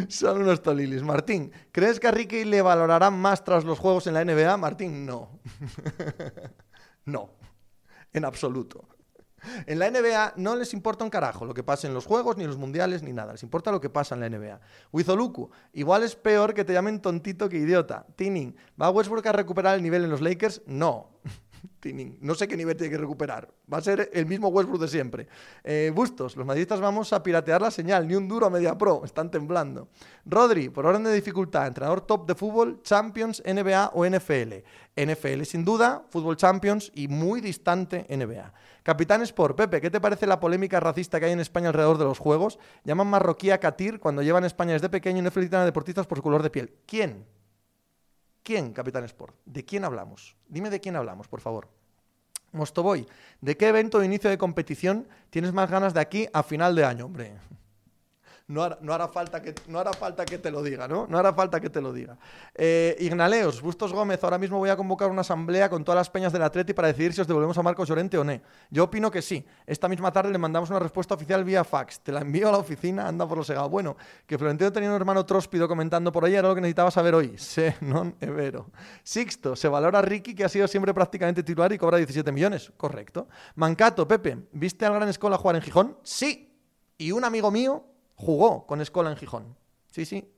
Son unos tolilis. Martín, ¿crees que a Ricky le valorarán más tras los juegos en la NBA? Martín, no. no. En absoluto. En la NBA no les importa un carajo lo que pase en los juegos, ni los mundiales, ni nada. Les importa lo que pasa en la NBA. Wizoluku, igual es peor que te llamen tontito que idiota. Tinning, ¿va Westbrook a recuperar el nivel en los Lakers? No. No sé qué nivel tiene que recuperar. Va a ser el mismo Westbrook de siempre. Eh, Bustos, los madridistas vamos a piratear la señal. Ni un duro a media pro. Están temblando. Rodri, por orden de dificultad, entrenador top de fútbol, Champions, NBA o NFL. NFL sin duda, fútbol Champions y muy distante NBA. Capitán Sport, Pepe, ¿qué te parece la polémica racista que hay en España alrededor de los juegos? Llaman marroquí a Katir cuando llevan España desde pequeño y no felicitan a deportistas por su color de piel. ¿Quién? ¿Quién, Capitán Sport? ¿De quién hablamos? Dime de quién hablamos, por favor. Mostoboy, ¿de qué evento de inicio de competición tienes más ganas de aquí a final de año? Hombre, no hará, falta que, no hará falta que te lo diga, ¿no? No hará falta que te lo diga. Eh, Ignaleos, Bustos Gómez, ahora mismo voy a convocar una asamblea con todas las peñas del Atleti para decidir si os devolvemos a Marcos Llorente o no. Yo opino que sí. Esta misma tarde le mandamos una respuesta oficial vía fax. Te la envío a la oficina, anda por lo segado. Bueno, que Florentino tenía un hermano tróspido comentando por ahí, era lo que necesitaba saber hoy. Se non evero. Sixto, se valora Ricky, que ha sido siempre prácticamente titular y cobra 17 millones. Correcto. Mancato, Pepe, ¿viste al Gran Escola jugar en Gijón? Sí. Y un amigo mío jugó con Escola en Gijón. Sí, sí.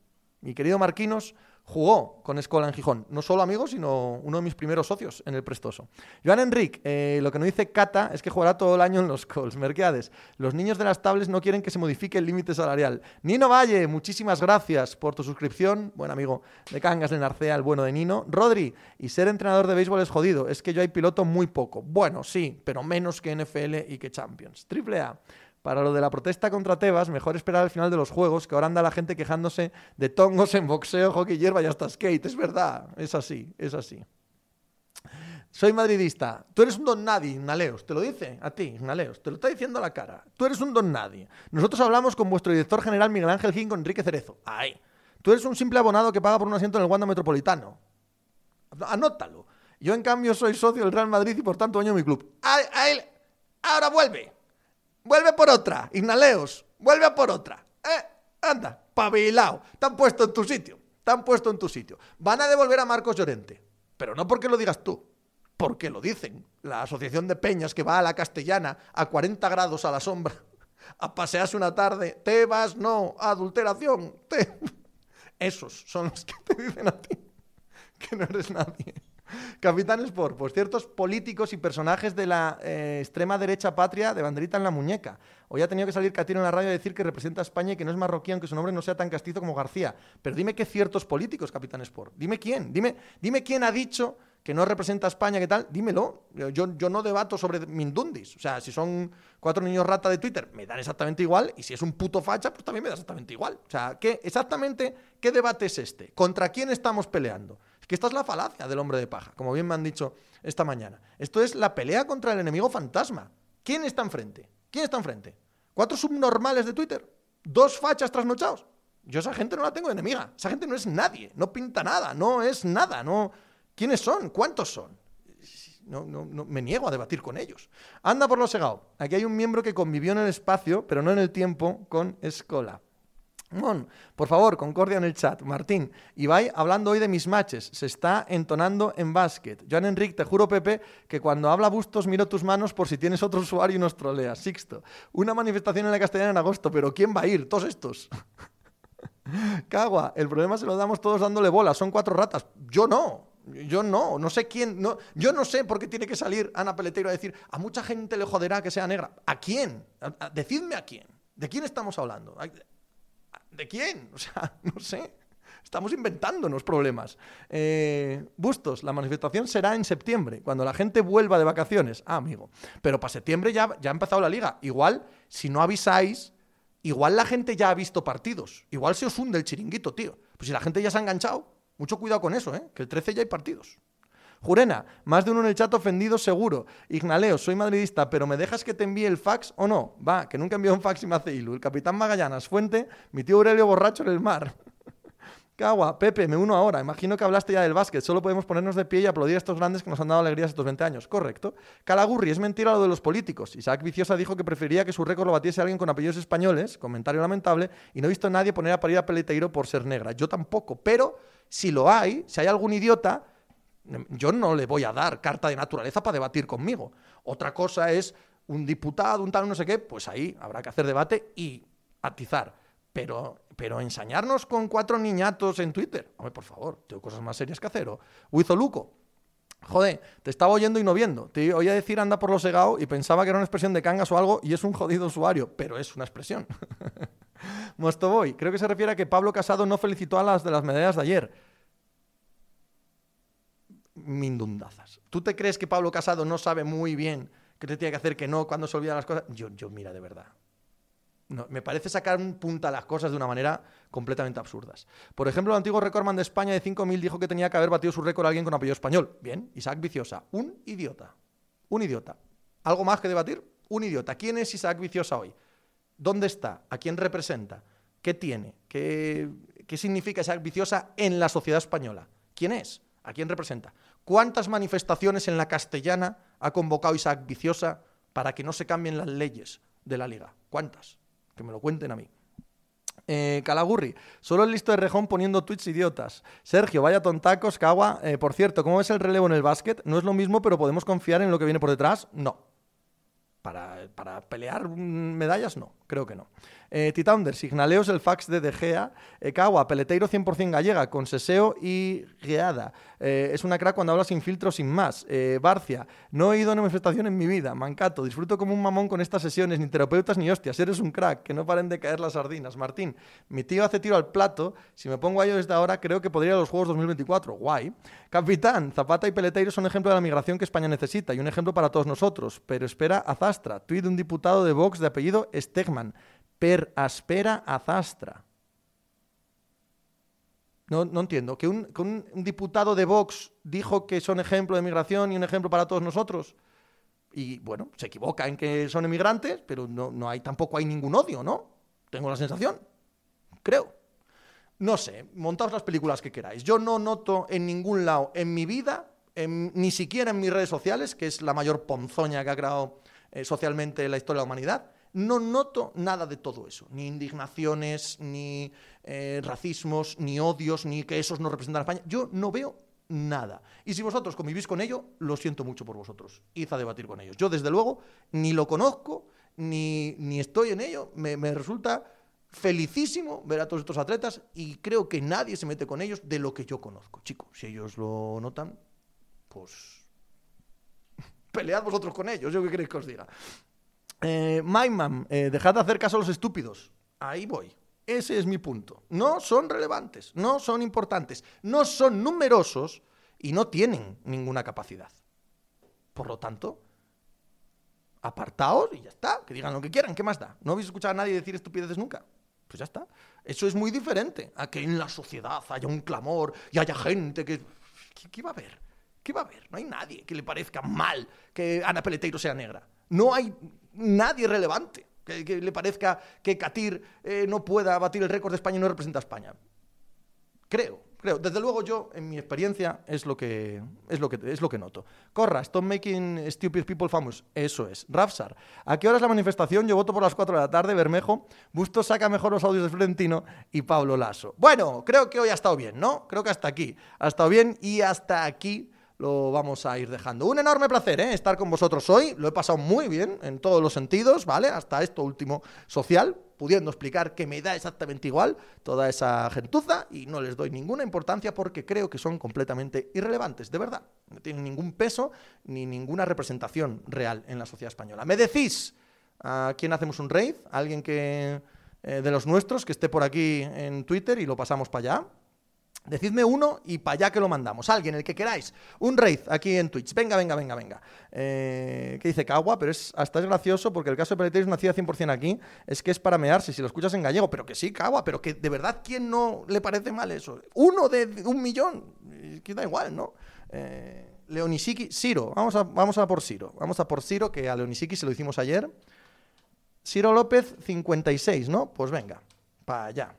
Mi querido Marquinos jugó con Escola en Gijón. No solo amigo, sino uno de mis primeros socios en el Prestoso. Joan Enric, eh, lo que no dice Cata es que jugará todo el año en los Cols. Merqueades, los niños de las tablets no quieren que se modifique el límite salarial. Nino Valle, muchísimas gracias por tu suscripción. Buen amigo de Cangas de Narcea, el bueno de Nino. Rodri, y ser entrenador de béisbol es jodido. Es que yo hay piloto muy poco. Bueno, sí, pero menos que NFL y que Champions. Triple A. Para lo de la protesta contra Tebas, mejor esperar al final de los juegos, que ahora anda la gente quejándose de tongos en boxeo, hockey, hierba y hasta skate. Es verdad, es así, es así. Soy madridista. Tú eres un don nadie, Naleos. Te lo dice a ti, Naleos. Te lo está diciendo a la cara. Tú eres un don nadie. Nosotros hablamos con vuestro director general Miguel Ángel Gin con Enrique Cerezo. Ay. Tú eres un simple abonado que paga por un asiento en el Wanda Metropolitano. Anótalo. Yo, en cambio, soy socio del Real Madrid y por tanto dueño de mi club. ¡Ay, ahora vuelve! Vuelve por otra, Ignaleos. Vuelve por otra. Eh, anda, pabilao. Te han puesto en tu sitio. Te han puesto en tu sitio. Van a devolver a Marcos Llorente. Pero no porque lo digas tú. Porque lo dicen. La Asociación de Peñas que va a la Castellana a 40 grados a la sombra a pasearse una tarde. Te vas, no, adulteración. Te... Esos son los que te dicen a ti que no eres nadie. Capitán Sport, pues ciertos políticos y personajes de la eh, extrema derecha patria de banderita en la muñeca. Hoy ha tenido que salir Catino en la radio a decir que representa a España y que no es marroquí, aunque su nombre no sea tan castizo como García. Pero dime qué ciertos políticos, Capitán Sport. Dime quién. Dime, dime quién ha dicho que no representa a España, ¿qué tal? Dímelo. Yo, yo no debato sobre Mindundis. O sea, si son cuatro niños rata de Twitter, me dan exactamente igual. Y si es un puto facha, pues también me da exactamente igual. O sea, ¿qué, exactamente qué debate es este? ¿Contra quién estamos peleando? Que esta es la falacia del hombre de paja, como bien me han dicho esta mañana. Esto es la pelea contra el enemigo fantasma. ¿Quién está enfrente? ¿Quién está enfrente? ¿Cuatro subnormales de Twitter? ¿Dos fachas trasnochados? Yo esa gente no la tengo de enemiga. Esa gente no es nadie, no pinta nada, no es nada, no... ¿Quiénes son? ¿Cuántos son? No, no, no, me niego a debatir con ellos. Anda por lo segado. Aquí hay un miembro que convivió en el espacio, pero no en el tiempo, con Escola por favor, concordia en el chat. Martín, Ibai hablando hoy de mis matches. Se está entonando en básquet. Joan Enrique, te juro, Pepe, que cuando habla Bustos miro tus manos por si tienes otro usuario y nos troleas. Sixto, una manifestación en la Castellana en agosto, pero ¿quién va a ir? Todos estos. Cagua, el problema se lo damos todos dándole bola, son cuatro ratas. Yo no. Yo no, no sé quién, no, yo no sé por qué tiene que salir Ana Peleteiro a decir, a mucha gente le joderá que sea negra. ¿A quién? decidme a quién. ¿De quién estamos hablando? ¿De quién? O sea, no sé. Estamos inventándonos problemas. Eh, Bustos, la manifestación será en septiembre, cuando la gente vuelva de vacaciones. Ah, amigo. Pero para septiembre ya, ya ha empezado la liga. Igual, si no avisáis, igual la gente ya ha visto partidos. Igual se os hunde el chiringuito, tío. Pues si la gente ya se ha enganchado, mucho cuidado con eso, ¿eh? Que el 13 ya hay partidos. Jurena, más de uno en el chat ofendido seguro. Ignaleo, soy madridista, pero ¿me dejas que te envíe el fax o no? Va, que nunca envió un fax y me hace ilu. El capitán Magallanas, Fuente, mi tío Aurelio borracho en el mar. Cagua, Pepe, me uno ahora. Imagino que hablaste ya del básquet. Solo podemos ponernos de pie y aplaudir a estos grandes que nos han dado alegrías estos 20 años. Correcto. Calagurri, es mentira lo de los políticos. Isaac Viciosa dijo que prefería que su récord lo batiese alguien con apellidos españoles. Comentario lamentable. Y no he visto a nadie poner a parir a Peleteiro por ser negra. Yo tampoco. Pero si lo hay, si hay algún idiota, yo no le voy a dar carta de naturaleza para debatir conmigo. Otra cosa es un diputado, un tal, no sé qué. Pues ahí habrá que hacer debate y atizar. Pero, pero ensañarnos con cuatro niñatos en Twitter. Hombre, por favor, tengo cosas más serias que hacer. O Luco. Joder, te estaba oyendo y no viendo. Te oía decir anda por lo segado y pensaba que era una expresión de cangas o algo y es un jodido usuario, pero es una expresión. Mostoboy, creo que se refiere a que Pablo Casado no felicitó a las de las medallas de ayer. Mindundazas. ¿Tú te crees que Pablo Casado no sabe muy bien qué te tiene que hacer que no cuando se olvidan las cosas? Yo, yo mira, de verdad me parece sacar un punta a las cosas de una manera completamente absurdas. Por ejemplo, el antiguo recordman de España de 5.000 dijo que tenía que haber batido su récord a alguien con apellido español. Bien, Isaac Viciosa, un idiota. Un idiota. ¿Algo más que debatir? Un idiota. ¿Quién es Isaac Viciosa hoy? ¿Dónde está? ¿A quién representa? ¿Qué tiene? ¿Qué, qué significa Isaac Viciosa en la sociedad española? ¿Quién es? ¿A quién representa? ¿Cuántas manifestaciones en la castellana ha convocado Isaac Viciosa para que no se cambien las leyes de la liga? ¿Cuántas? Que me lo cuenten a mí. Eh, Calagurri, solo el listo de rejón poniendo tweets idiotas. Sergio, vaya tontacos, Cagua. Eh, por cierto, ¿cómo ves el relevo en el básquet? No es lo mismo, pero ¿podemos confiar en lo que viene por detrás? No. Para, para pelear medallas, no, creo que no. Eh, Titounder, Signaleos el fax de De Gea. Ekawa, Peleteiro 100% gallega, con seseo y guiada. Eh, es una crack cuando habla sin filtro, sin más. Eh, Barcia, no he ido a una manifestación en mi vida. Mancato, disfruto como un mamón con estas sesiones, ni terapeutas ni hostias. Eres un crack, que no paren de caer las sardinas. Martín, mi tío hace tiro al plato. Si me pongo a ello desde ahora, creo que podría ir a los Juegos 2024. Guay. Capitán, Zapata y Peleteiro son ejemplo de la migración que España necesita y un ejemplo para todos nosotros. Pero espera a Zastra, tuit de un diputado de Vox de apellido Stegman per aspera a zastra. No, no entiendo. ¿Que un, un, diputado de Vox dijo que son ejemplo de migración y un ejemplo para todos nosotros? Y bueno, se equivoca en que son emigrantes, pero no, no hay, tampoco hay ningún odio, ¿no? Tengo la sensación. Creo. No sé, montaos las películas que queráis. Yo no noto en ningún lado en mi vida, ni siquiera en mis redes sociales, que es la mayor ponzoña que ha creado eh, socialmente la historia de la humanidad, no noto nada de todo eso, ni indignaciones, ni eh, racismos, ni odios, ni que esos no representan a España. Yo no veo nada. Y si vosotros convivís con ello, lo siento mucho por vosotros. Id a debatir con ellos. Yo, desde luego, ni lo conozco, ni, ni estoy en ello. Me, me resulta felicísimo ver a todos estos atletas y creo que nadie se mete con ellos de lo que yo conozco. Chicos, si ellos lo notan, pues pelead vosotros con ellos, yo qué queréis que os diga. Eh, Maiman, eh, dejad de hacer caso a los estúpidos. Ahí voy. Ese es mi punto. No son relevantes, no son importantes, no son numerosos y no tienen ninguna capacidad. Por lo tanto, apartaos y ya está. Que digan lo que quieran, ¿qué más da? ¿No habéis escuchado a nadie decir estupideces nunca? Pues ya está. Eso es muy diferente a que en la sociedad haya un clamor y haya gente que... ¿Qué, qué va a haber? ¿Qué va a haber? No hay nadie que le parezca mal que Ana Peleteiro sea negra. No hay nadie relevante que, le parezca que Katir eh, no pueda batir el récord de España y no representa a España. Creo, creo. Desde luego yo, en mi experiencia, es lo que, es lo que, es lo que noto. Corra, stop making stupid people famous. Eso es. Rafsar, ¿a qué hora es la manifestación? Yo voto por las 4 de la tarde, Bermejo. Busto saca mejor los audios de Florentino y Pablo Lasso. Bueno, creo que hoy ha estado bien, ¿no? Creo que hasta aquí. Ha estado bien y hasta aquí lo vamos a ir dejando. Un enorme placer ¿eh? estar con vosotros hoy. Lo he pasado muy bien en todos los sentidos, ¿vale? Hasta esto último social, pudiendo explicar que me da exactamente igual toda esa gentuza y no les doy ninguna importancia porque creo que son completamente irrelevantes, de verdad. No tienen ningún peso ni ninguna representación real en la sociedad española. ¿Me decís a quién hacemos un raid? ¿Alguien que eh, de los nuestros que esté por aquí en Twitter y lo pasamos para allá? Decidme uno y para allá que lo mandamos. Alguien, el que queráis. Un raid aquí en Twitch. Venga, venga, venga, venga. Eh, ¿Qué dice Cagua? Pero es, hasta es gracioso porque el caso de Peleteris nacida 100% aquí es que es para mearse si lo escuchas en gallego. Pero que sí, Cagua, pero que de verdad, ¿quién no le parece mal eso? Uno de un millón. Que da igual, ¿no? Eh, Leonisiki, Siro. Vamos a, vamos a por Siro. Vamos a por Siro, que a Leonisiki se lo hicimos ayer. Siro López, 56, ¿no? Pues venga, para allá.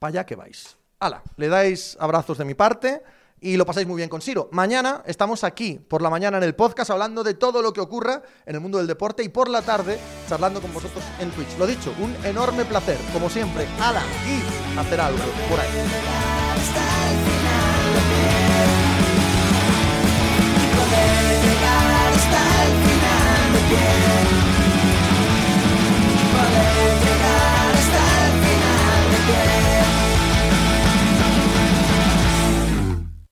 Para allá que vais ala, le dais abrazos de mi parte y lo pasáis muy bien con Siro. Mañana estamos aquí por la mañana en el podcast hablando de todo lo que ocurra en el mundo del deporte y por la tarde charlando con vosotros en Twitch. Lo dicho, un enorme placer, como siempre. Ala, y hacer algo por ahí.